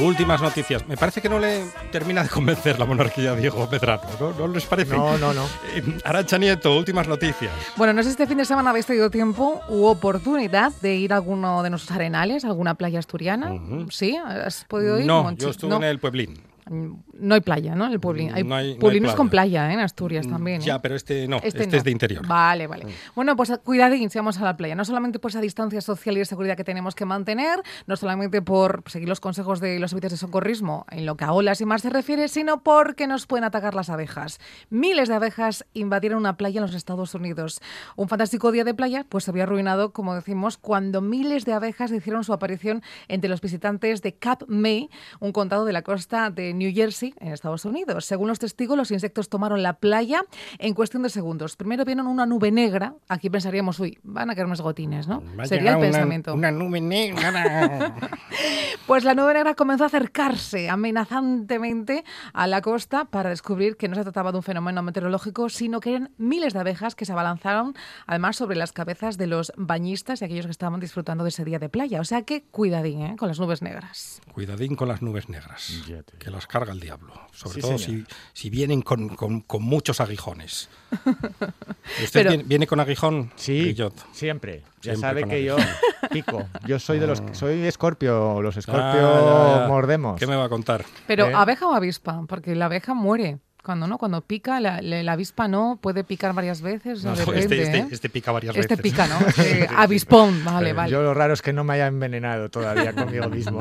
I: Últimas noticias.
B: Me parece que no le termina de convencer la monarquía a Diego Medrano, ¿no? ¿No les parece?
E: No, no, no.
B: Eh, Arancha Nieto, últimas noticias.
D: Bueno, no sé si este fin de semana habéis tenido tiempo u oportunidad de ir a alguno de nuestros arenales, alguna playa asturiana. ¿Sí? ¿Has podido ir?
B: No,
D: Monchi?
B: yo estuve
D: No.
B: en el Pueblín.
D: No hay playa, ¿no? El pueblín. Hay,
B: No hay- no hay
D: con
B: playa.
D: ¿eh? En Asturias también. ¿eh?
B: Ya, pero este no, este,
D: no.
B: es de interior. Mm.
D: Vale, vale. Bueno, pues cuidadín si vamos a la playa. No solamente por esa distancia social y de seguridad que tenemos que mantener, no solamente por seguir los consejos de los servicios de socorrismo en lo que a olas y más se refiere, sino porque nos pueden atacar las abejas. Miles de abejas invadieron una playa en los Estados Unidos. Un fantástico día de playa pues se había arruinado, como decimos, cuando miles de abejas hicieron su aparición entre los visitantes de Cap May, un condado de la costa de New Jersey, en Estados Unidos. Según los testigos, los insectos tomaron la playa en cuestión de segundos. Primero vieron una nube negra. Aquí pensaríamos, uy, van a caer unos gotines, ¿no?
B: Va
D: Sería el
B: llegar una-
D: pensamiento.
B: Una, nube negra.
D: Pues la nube negra comenzó a acercarse amenazantemente a la costa para descubrir que no se trataba de un fenómeno meteorológico, sino que eran miles de abejas que se abalanzaron además sobre las cabezas de los bañistas y aquellos que estaban disfrutando de ese día de playa. O sea que cuidadín ¿eh? con las nubes negras.
B: Cuidadín con las nubes negras, que las carga el diablo. Sobre
E: Sí,
B: todo si, si vienen con, con- con muchos aguijones. ¿Usted
D: Pero-
B: viene, viene con aguijón?
E: Sí,
B: Grillot?
E: siempre. Ya
B: Siempre
E: sabe que yo
B: aguijón.
E: pico. Yo soy de los que soy escorpio. Los escorpio
B: Ah,
E: mordemos.
B: ¿Qué me va a contar?
D: Pero
E: ¿Eh?
D: abeja o avispa, porque la abeja muere. Cuando no, cuando pica, la, la- la avispa no, puede picar varias veces, no, depende,
B: este, este-
D: ¿eh?
B: este pica varias
D: Este
B: veces.
D: pica, ¿no? Este avispón, vale,
E: Eh,
D: vale.
E: Yo lo raro es que no me haya envenenado todavía conmigo mismo.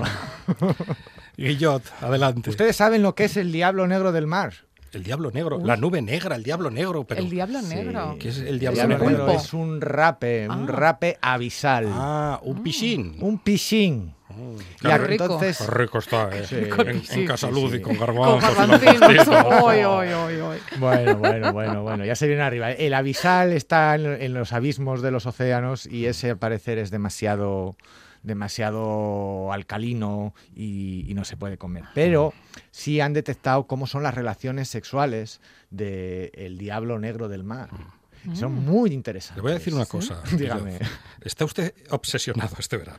B: Guillot, adelante.
E: ¿Ustedes saben lo que es el diablo negro del mar?
B: El diablo negro, la nube negra, el diablo negro. Pero,
D: el diablo negro.
B: ¿Qué es el
E: El
B: diablo
D: un
E: diablo
B: negro?
E: es un rape, un
D: Ah.
E: rape abisal.
B: Ah, un piscín.
E: Un piscín.
B: Qué
E: Y
D: rico.
E: entonces,
B: Qué rico está, ¿eh?
E: Sí.
B: En,
E: Sí,
B: en Casa
E: sí,
B: Luz
E: sí.
B: y con
D: Con
B: garbanzos.
D: Oy, oy, oy, oy.
E: Bueno, bueno, bueno, bueno, ya se viene arriba. El abisal está en, en los abismos de los océanos y ese al parecer es demasiado demasiado alcalino y, y no se puede comer. Pero sí han detectado cómo son las relaciones sexuales del diablo negro del mar. Son muy interesantes.
B: Le voy a decir una cosa.
E: Dígame.
B: Guillot. Está usted obsesionado este verano.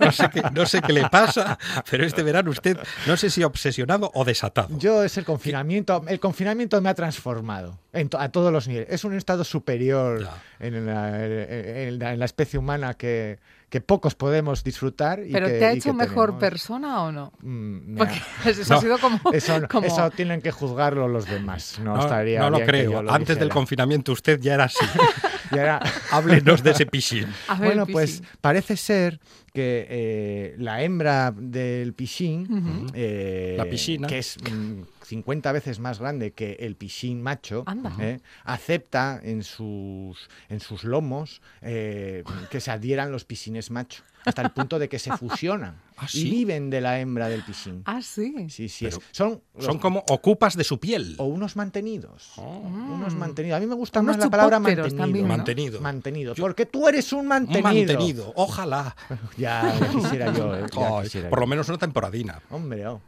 B: No sé, qué, no sé qué le pasa, pero este verano usted, no sé si obsesionado o desatado.
E: Yo es el confinamiento. El confinamiento me ha transformado en to- a todos los niveles. Es un estado superior en la, en la- en la especie humana que, que pocos podemos disfrutar. Y
D: ¿Pero
E: que-
D: te ha
E: y
D: hecho mejor
E: tenemos.
D: persona o no?
E: Mm,
D: Porque
E: ha-
D: eso ha
B: No,
D: sido como...
E: Eso, no-
D: como-
E: eso tienen que juzgarlo los demás. No,
B: No,
E: estaría
B: no lo
E: bien
B: creo. Antes del confinamiento usted ya era así.
E: Y ahora-
B: Háblenos de ese piscín.
E: Bueno, pues parece ser que eh, la hembra del pichín,
D: Ujú.
E: eh,
B: La piscina.
E: que es mm, 50 veces más grande que el pichín macho, eh, acepta en sus, en sus lomos eh, que se adhieran los piscines macho, hasta el punto de que se fusionan
B: ¿Ah, sí?
E: viven de la hembra del pichín.
D: Ah, sí.
E: Sí, sí, es- son, los-
B: Son como ocupas de su piel.
E: o unos mantenidos.
B: Oh.
E: Unos mantenidos. A mí me gusta
D: Unos
E: más la palabra mantenido.
D: también, ¿no?
B: Mantenido.
E: Mantenido.
B: Yo-
E: Porque tú eres un
B: Un
E: mantenido.
B: mantenido. Ojalá.
E: Ya, quisiera yo, eh, ya
B: Ay,
E: quisiera
B: por
E: yo.
B: lo menos una temporadina.
E: Hombre, oh,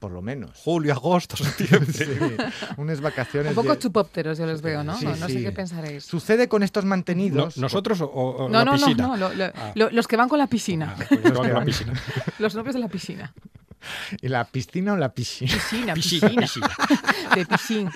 E: por lo menos.
B: Julio, agosto, septiembre.
E: Sí, unas vacaciones.
D: Un poco
E: de-
D: chupópteros, yo les veo, ¿no?
E: Sí,
D: no, no sé qué pensaréis.
E: Sucede con estos
B: No-
E: mantenidos.
B: ¿Nosotros o, o
D: No,
B: la
D: no, no,
B: piscina?
D: no, lo- lo-
B: Ah.
D: lo- los que van con la piscina.
B: Ah, pues a la piscina.
D: Los novios de la piscina.
E: ¿Y la piscina o la piscina?
D: Piscina,
B: Piscina,
D: piscina.
B: piscina.
D: De piscina.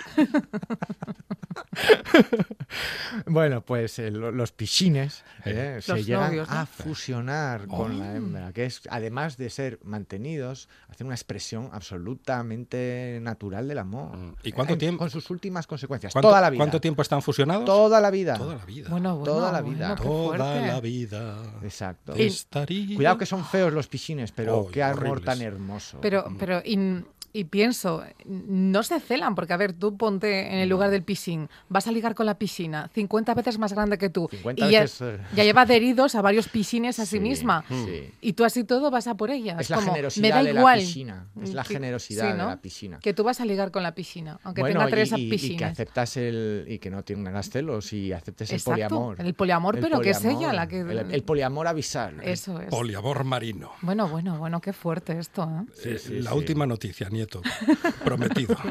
E: Bueno, pues eh, lo- los piscines eh, se llegan
D: novios, ¿no?
E: a fusionar con la
B: Oh.
E: hembra, que es, además de ser mantenidos, hacen una expresión absolutamente natural del amor.
B: Mm. ¿Y cuánto
E: En-
B: tiempo-
E: Con sus últimas consecuencias.
B: ¿Cuánto,
E: Toda la vida.
B: ¿Cuánto tiempo están fusionados?
E: Toda la vida.
B: Toda la vida.
D: Bueno, bueno,
E: Toda la vida.
D: qué
B: Toda
D: fuerte.
B: la vida.
E: Exacto.
B: Estaría-
E: Cuidado que son feos los piscines, pero
B: Oh,
E: qué amor
B: horribles.
E: tan hermoso.
D: Pero, pero in- y pienso, no se celan, porque a ver, tú ponte en el lugar del piscín, vas a ligar con la piscina, 50 veces más grande que tú,
E: 50
D: y ya,
E: veces, eh.
D: ya lleva adheridos a varios piscines a sí,
E: Sí,
D: misma,
E: sí.
D: y tú así todo vas a por ella.
E: Es la
D: como,
E: generosidad
D: me da
E: de la
D: igual.
E: piscina, es la
D: Que-
E: generosidad
D: sí,
E: de
D: ¿no?
E: la piscina.
D: Que tú vas a ligar con la piscina, aunque
E: Bueno,
D: tenga tres
E: y, y- y que
D: piscines.
E: aceptas el y que no tengas celos y aceptes el
D: Exacto,
E: poliamor.
D: el poliamor, pero que es ella
E: poliamor,
D: la que-
E: el, el poliamor avisar.
D: Eso es.
B: Poliamor marino.
D: Bueno, bueno, bueno, qué fuerte esto. ¿eh?
B: Eh,
E: sí,
B: la
E: sí.
B: última noticia, nieto. Prometido.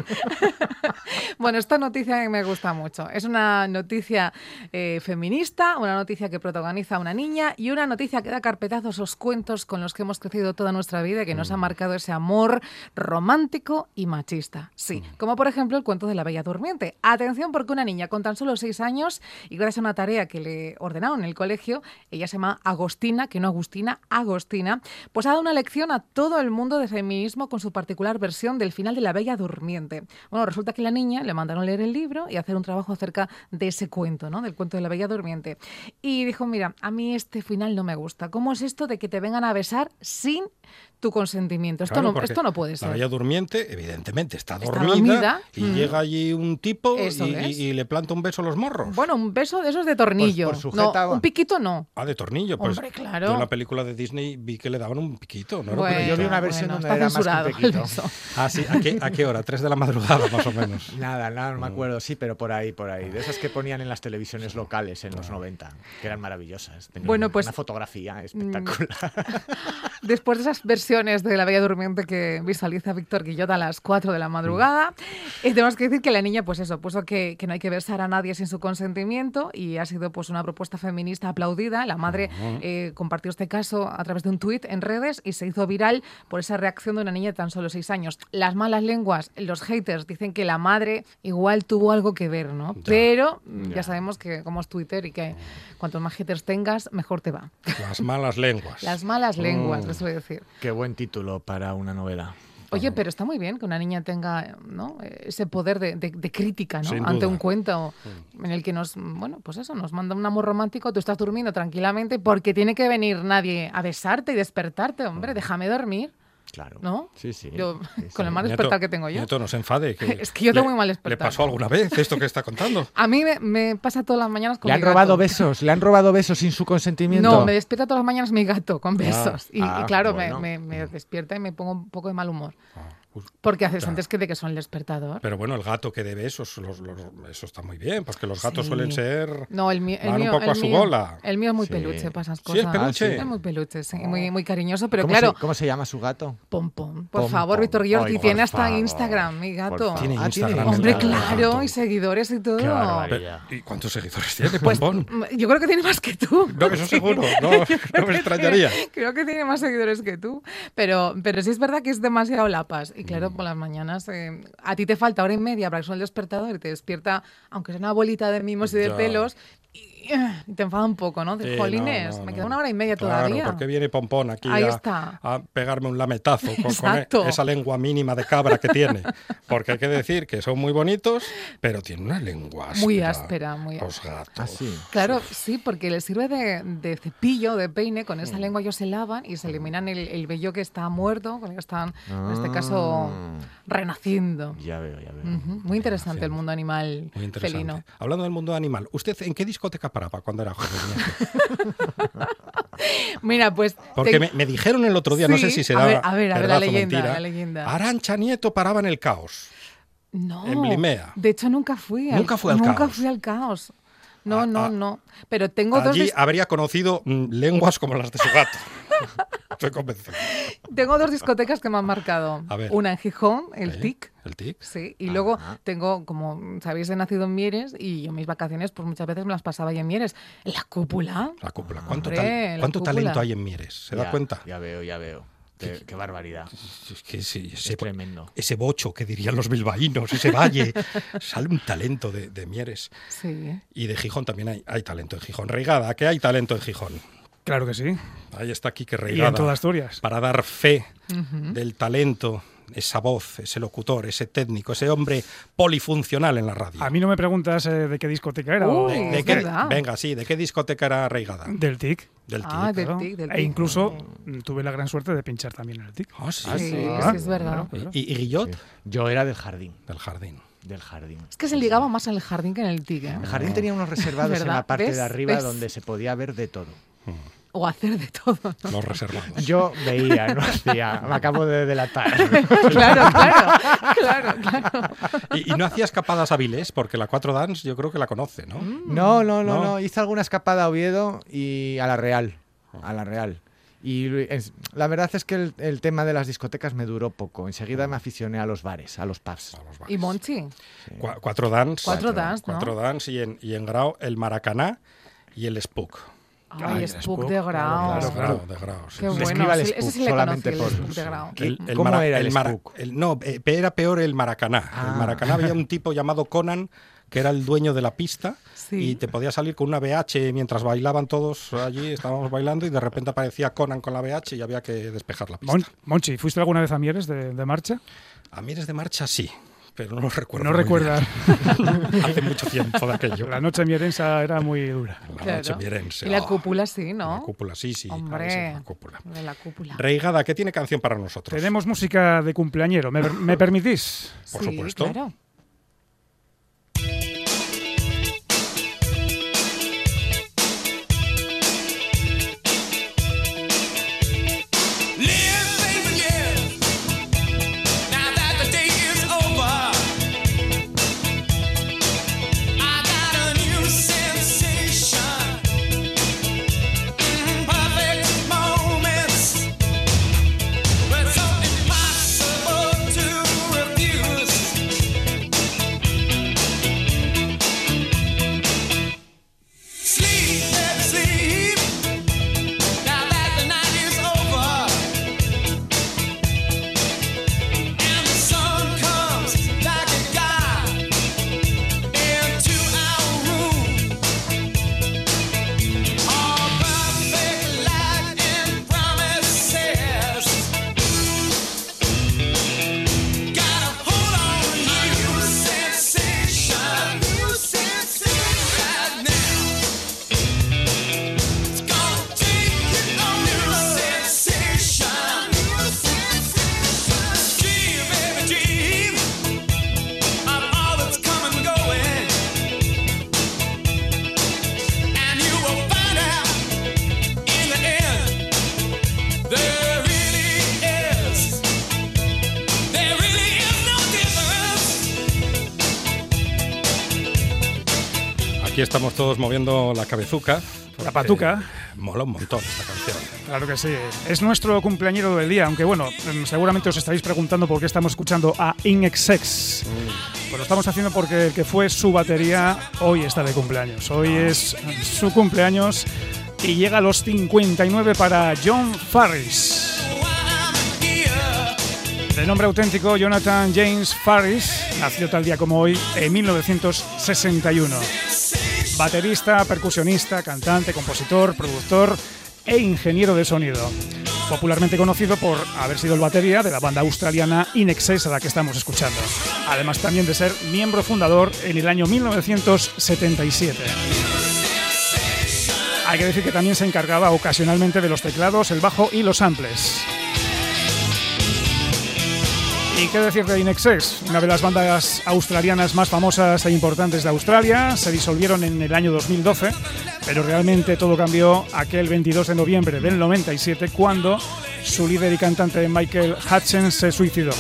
D: Bueno, esta noticia me gusta mucho. Es una noticia eh, feminista, una noticia que protagoniza una niña y una noticia que da carpetazos a los cuentos con los que hemos crecido toda nuestra vida y que nos
E: Mm.
D: ha marcado ese amor romántico y machista. Sí,
E: Mm.
D: como por ejemplo el cuento de la Bella Durmiente. Atención porque una niña con tan solo seis años y gracias a una tarea que le ordenaron en el colegio, ella se llama Agostina, que no Agustina, Agostina, pues ha dado una lección a todo el mundo de feminismo con su particular versión del final de la Bella Durmiente. Bueno, resulta que la niña le mandaron leer el libro y hacer un trabajo acerca de ese cuento, ¿no? Del cuento de la Bella Durmiente. Y dijo, mira, a mí este final no me gusta. ¿Cómo es esto de que te vengan a besar sin tu consentimiento? Esto,
B: Claro,
D: no, esto no puede
B: La
D: ser.
B: bella durmiente, evidentemente, está
D: Está
B: dormida,
D: dormida,
B: y
D: mm.
B: llega allí un tipo y, le planta un beso a los morros.
D: Bueno, un beso de esos de tornillo.
E: Pues- pues sujeta-
D: no, un piquito no.
B: Ah, de tornillo. Pues
D: Hombre, claro.
B: Yo en la película de Disney vi que le daban un piquito. ¿no?
D: Bueno,
B: piquito.
E: yo vi una versión
D: bueno,
E: donde era más que un
D: beso.
B: Ah, sí. ¿A qué, ¿A qué hora? Tres de la madrugada, más o menos.
E: Nada, nada, no me
B: Mm.
E: acuerdo, sí, pero por ahí, por ahí. De esas que ponían en las televisiones locales en los 90, que eran maravillosas. Tenían
D: Bueno, pues-
E: Una fotografía espectacular.
D: Después de esas versiones de La Bella Durmiente que visualiza Víctor Guillot a las 4 de la madrugada, eh, tenemos que decir que la niña, pues eso, puso que, que no hay que besar a nadie sin su consentimiento y ha sido pues una propuesta feminista aplaudida. La madre eh, compartió este caso a través de un tuit en redes y se hizo viral por esa reacción de una niña de tan solo 6 años. Las malas lenguas, los haters, dicen que la madre igual tuvo algo que ver, ¿no? Pero mm, ya.
E: ya.
D: sabemos que como es Twitter y que cuantos más haters tengas, mejor te va.
B: Las malas lenguas.
D: Las malas lenguas,
E: Mm.
D: les voy a decir.
E: Qué buen título para una novela.
D: Oye, pero está muy bien que una niña tenga ¿no? ese poder de, de- de crítica ¿no? Ante un cuento en el que nos, bueno, pues eso, nos manda un amor romántico, tú estás durmiendo tranquilamente porque tiene que venir nadie a besarte y despertarte, hombre, déjame dormir,
E: Claro.
D: ¿no?
E: Sí, sí.
D: Yo,
E: Sí,
D: con
E: sí.
D: el mal
B: Nieto-
D: despertar que tengo yo.
B: Nieto, no se enfade. Que
D: Es que yo tengo
B: le-
D: muy mal
B: ¿Le
D: despertar.
B: pasó alguna vez esto que está contando?
D: A mí me, me pasa todas las mañanas con
E: Le
D: mi
E: han robado
D: gato.
E: besos, le han robado besos sin su consentimiento.
D: No, me despierta todas las mañanas mi gato con besos. y, y
E: ah,
D: claro,
E: bueno.
D: me, me- me despierta y me pongo un poco de mal humor.
B: Ah,
D: Porque haces
B: claro.
D: antes que de que son el despertador.
B: Pero bueno, el gato que dé besos, los- los- eso está muy bien, porque los gatos
D: Sí.
B: suelen ser...
D: No, el, mío- el
B: Van un
D: mío.
B: poco
D: el
B: a su
D: mío-
B: bola.
D: El mío es muy
E: Sí.
D: peluche para esas
B: Sí,
D: cosas.
B: es peluche.
E: Ah, sí.
D: Es muy peluche, sí, muy, muy cariñoso, pero
E: ¿Cómo,
D: claro.
E: se, cómo se llama su gato?
D: Pom pom. Por
E: Pom,
D: favor,
E: pom.
D: Víctor Giorgi tiene hasta
E: favor,
D: Instagram, mi gato.
B: Tiene
E: Ah, tiene
B: Instagram.
D: Hombre, claro, y seguidores y todo.
B: Pero, ¿Y cuántos seguidores tiene,
D: Pues
B: Pompón?
D: mm, yo creo que tiene más que tú.
B: No, eso seguro, no, no me extrañaría.
D: Creo que tiene más seguidores que tú. Pero, pero sí es verdad que es demasiado lapas. Y claro,
B: Mm.
D: por las mañanas eh, a ti te falta hora y media para que suene el despertador y te despierta, aunque sea una bolita de mimos y de
B: Ya.
D: pelos, y, y te enfada un poco, ¿no? De
B: Sí,
D: jolines,
B: no, no,
D: me
B: no.
D: queda una hora y media
B: Claro,
D: todavía.
B: porque viene Pompón aquí
D: Ahí
B: a,
D: está.
B: a pegarme un lametazo con, con e-
D: Exacto.
B: esa lengua mínima de cabra que tiene. Porque hay que decir que son muy bonitos, pero tiene una lengua áspera.
D: Muy áspera, muy
B: Los gatos.
E: Ah, sí.
D: Claro, sí, porque les sirve de, de cepillo, de peine, con
B: Mm.
D: esa lengua ellos se lavan y se eliminan el, el vello que está muerto, con el que están, en este caso,
E: Ah.
D: renaciendo.
E: Ya veo, ya veo.
D: Ujú, Muy interesante el mundo animal
B: Muy interesante.
D: felino.
B: Hablando del mundo animal, ¿usted en qué discoteca paraba cuando era joven?
D: Mira, pues...
B: Porque
D: te-
B: me, me dijeron el otro día, no sé si será
D: a ver, a ver, a ver, la leyenda,
B: mentira,
D: la leyenda.
B: Arancha Nieto paraba en el caos.
D: No,
B: en Blimea.
D: de hecho nunca fui al,
B: al
D: nunca
B: caos.
D: fui al caos. No,
B: Ah,
D: no,
B: ah.
D: no. Pero tengo dos,
B: Allí
D: dis-
B: habría conocido mm, lenguas como las de su gato. Estoy convencido.
D: tengo dos discotecas que me han marcado.
B: A ver.
D: Una en Gijón, el
B: ¿Eh?
D: TIC.
B: ¿El tic?
D: Sí, y luego
E: Ajá.
D: tengo, como sabéis, he nacido en Mieres y yo mis vacaciones, pues muchas veces me las pasaba ahí en Mieres. La cúpula.
B: La cúpula. ¿Cuánto,
D: Hombre,
B: tal-
D: la
B: cuánto
D: cúpula.
B: talento hay en Mieres? ¿Se da
E: Ya,
B: cuenta?
E: Ya veo, ya veo. Qué, qué barbaridad.
B: Es que sí,
E: Es
B: ese,
E: tremendo.
B: ese bocho que dirían los bilbaínos, ese valle, sale un talento de, de Mieres.
D: Sí.
B: Y de Gijón también hay, hay talento en Gijón. Reigada, que hay talento en Gijón.
J: Claro que sí.
B: Ahí está Quique
J: Y
B: Reigada.
J: en toda Asturias.
B: Para dar fe del talento esa voz, ese locutor, ese técnico, ese hombre polifuncional en la radio.
J: A mí no me preguntas eh, de qué discoteca era. o-
K: Uy,
B: ¿De
K: es
B: qué-
K: verdad.
B: venga, sí, ¿de qué discoteca era arraigada?
J: Del TIC.
B: Del TIC.
K: Ah, del. TIC, del
J: E incluso mm, tuve la gran suerte de pinchar también en el TIC.
B: Ah, sí.
K: Sí,
J: Ah,
K: sí, es verdad.
J: claro.
B: ¿Y, y Guillot?
E: Sí. Yo era del jardín.
B: Del jardín.
E: Del jardín.
K: Es que se ligaba más en el jardín que en el TIC, ¿eh?
E: El jardín tenía unos reservados en la parte
K: ¿Ves?
E: de arriba
K: ¿Ves?
E: donde se podía ver de todo.
K: O hacer de todo. ¿no?
B: Los reservados.
E: Yo veía, no hacía. Me acabo de delatar.
K: claro, claro, claro, claro.
B: Y, y no hacía escapadas hábiles, porque la 4 Dance yo creo que la conoce, ¿no?
E: No, no, no,
B: No.
E: no. Hice alguna escapada a Oviedo y a la Real. A la Real. Y es- la verdad es que el, el tema de las discotecas me duró poco. Enseguida me aficioné a los bares, a los pubs.
B: A los bares.
K: ¿Y Monchi?
B: Cua- cuatro Dance.
K: Cuatro Dance, ¿no?
B: Cuatro Dance y en, y en Grau el Maracaná y el Spook.
K: Ay, Spook de Grau.
J: claro,
B: De Grau, de Grau, sí,
K: Qué bueno.
E: escriba el Spook
K: sí
E: solamente
K: el
E: por-
K: Spook de Grau.
E: ¿Qué- cómo era el Spook?
B: el- no, eh, era peor el Maracaná.
E: Ah.
B: El Maracaná había un tipo llamado Conan que era el dueño de la pista
K: Sí.
B: y te podía salir con una BH mientras bailaban todos allí, estábamos bailando y de repente aparecía Conan con la BH y había que despejar la pista.
J: Mon- Monchi, ¿fuiste alguna vez a Mieres de, de marcha?
B: A mí desde marcha sí, pero no lo recuerdo.
J: No
B: muy
J: recuerda.
B: bien. Hace mucho tiempo de aquello.
J: La noche mierensa era muy dura.
B: La noche
K: Claro.
B: mierense.
K: Y la cúpula sí,
B: La
K: ¿no?
B: cúpula, sí, sí.
K: Hombre,
B: la cúpula.
K: de la cúpula.
B: Reigada, ¿qué tiene canción para nosotros?
J: Tenemos música de cumpleañero. ¿Me, me permitís?
B: por
K: Sí,
B: supuesto.
K: claro.
B: Aquí estamos todos moviendo la cabezuca. porque
J: patuca.
B: Mola un montón esta canción.
J: Claro que sí. Es nuestro cumpleañero del día, aunque bueno, em, seguramente os estaréis preguntando por qué estamos escuchando a Inexex. Pues lo estamos haciendo porque el que fue su batería hoy está de cumpleaños. Hoy es su cumpleaños y llega a los 59 para John Farris. De nombre auténtico Jonathan James Farris, nació tal día como hoy en 1961. Baterista, percusionista, cantante, compositor, productor e ingeniero de sonido. Popularmente conocido por haber sido el batería de la banda australiana In a la que estamos escuchando. Además también de ser miembro fundador en el año 1977. Hay que decir que también se encargaba ocasionalmente de los teclados, el bajo y los samples. ¿Y qué decir de Inexex? Una de las bandas australianas más famosas e importantes de Australia. Se disolvieron en el año 2012, pero realmente todo cambió aquel 22 de noviembre del 97 cuando su líder y cantante Michael Hutchins se suicidó.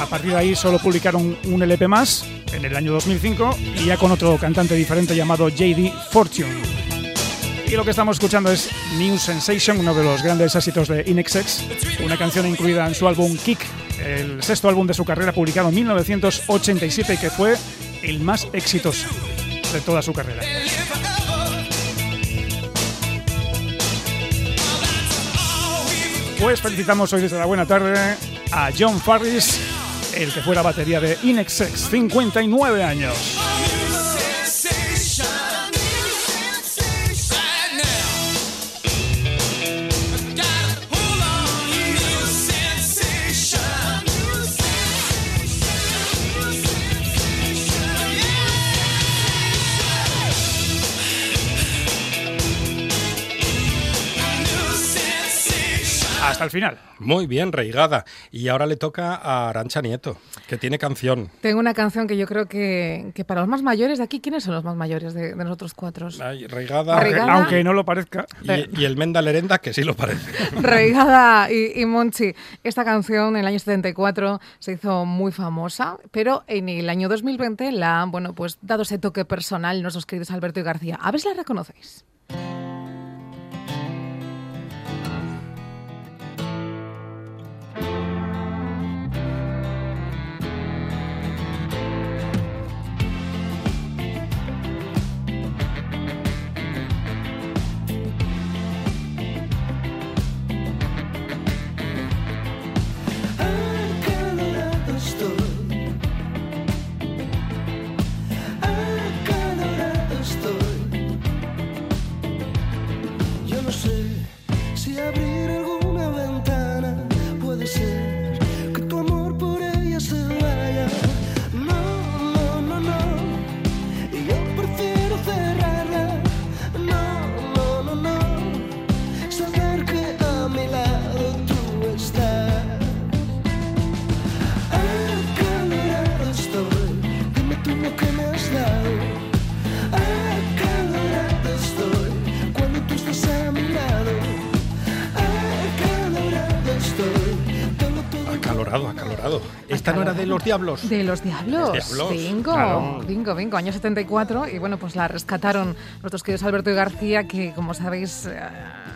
J: A partir de ahí solo publicaron un LP más en el año 2005 y ya con otro cantante diferente llamado JD Fortune. Y lo que estamos escuchando es New Sensation, uno de los grandes éxitos de Inexex, una canción incluida en su álbum Kick, el sexto álbum de su carrera publicado en 1987 y que fue el más exitoso de toda su carrera. Pues felicitamos hoy desde la buena tarde a John Farris, el que fuera batería de Inexex, 59 años. Hasta el final.
B: Muy bien, Reigada. Y ahora le toca a Arancha Nieto, que tiene canción.
D: Tengo una canción que yo creo que, que para los más mayores de aquí, ¿quiénes son los más mayores de, de nosotros cuatro?
B: Ay, Reigada.
D: Reigada.
J: Aunque no lo parezca.
B: Y, y el Menda Lerenda, que sí lo parece.
D: Reigada y, y Monchi. Esta canción en el año 74 se hizo muy famosa, pero en el año 2020 la han, bueno, pues dado ese toque personal nuestros queridos Alberto y García. A ver si la reconocéis.
I: Abrir alguna
B: de los diablos.
D: De los diablos.
B: Los Diablos,
D: Bingo,
B: claro.
D: bingo, bingo. Año 74. Y bueno, pues la rescataron nuestros queridos Alberto y García, que como sabéis, eh,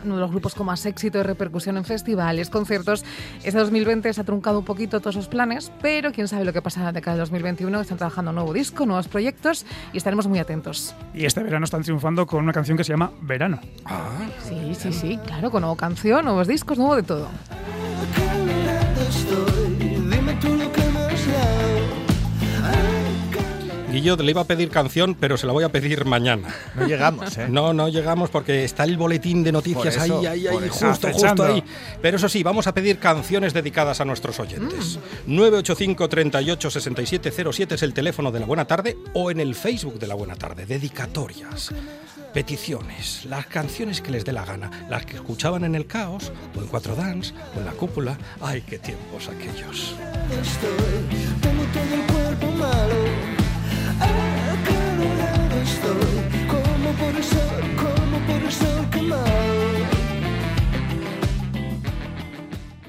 D: uno de los grupos con más éxito y repercusión en festivales, conciertos. Este 2020 se ha truncado un poquito todos esos planes, pero quién sabe lo que pasará en la década del 2021. Están trabajando un nuevo disco, nuevos proyectos y estaremos muy atentos.
J: Y este verano están triunfando con una canción que se llama Verano.
D: Sí, sí, sí, claro, con nueva canción, nuevos discos, nuevo de todo.
B: Guillo, le iba a pedir canción, pero se la voy a pedir mañana.
E: No llegamos, ¿eh?
B: No, no llegamos porque está el boletín de noticias
E: eso,
B: ahí, ahí, ahí, justo, justo ahí. Pero eso sí, vamos a pedir canciones dedicadas a nuestros oyentes. 985 38 67 07 es el teléfono de la Buena Tarde o en el Facebook de la Buena Tarde. Dedicatorias, peticiones, las canciones que les dé la gana, las que escuchaban en el caos o en Cuatro Dance o en la cúpula. Ay, qué tiempos aquellos.
I: estoy, tengo todo el cuerpo malo. Como por eso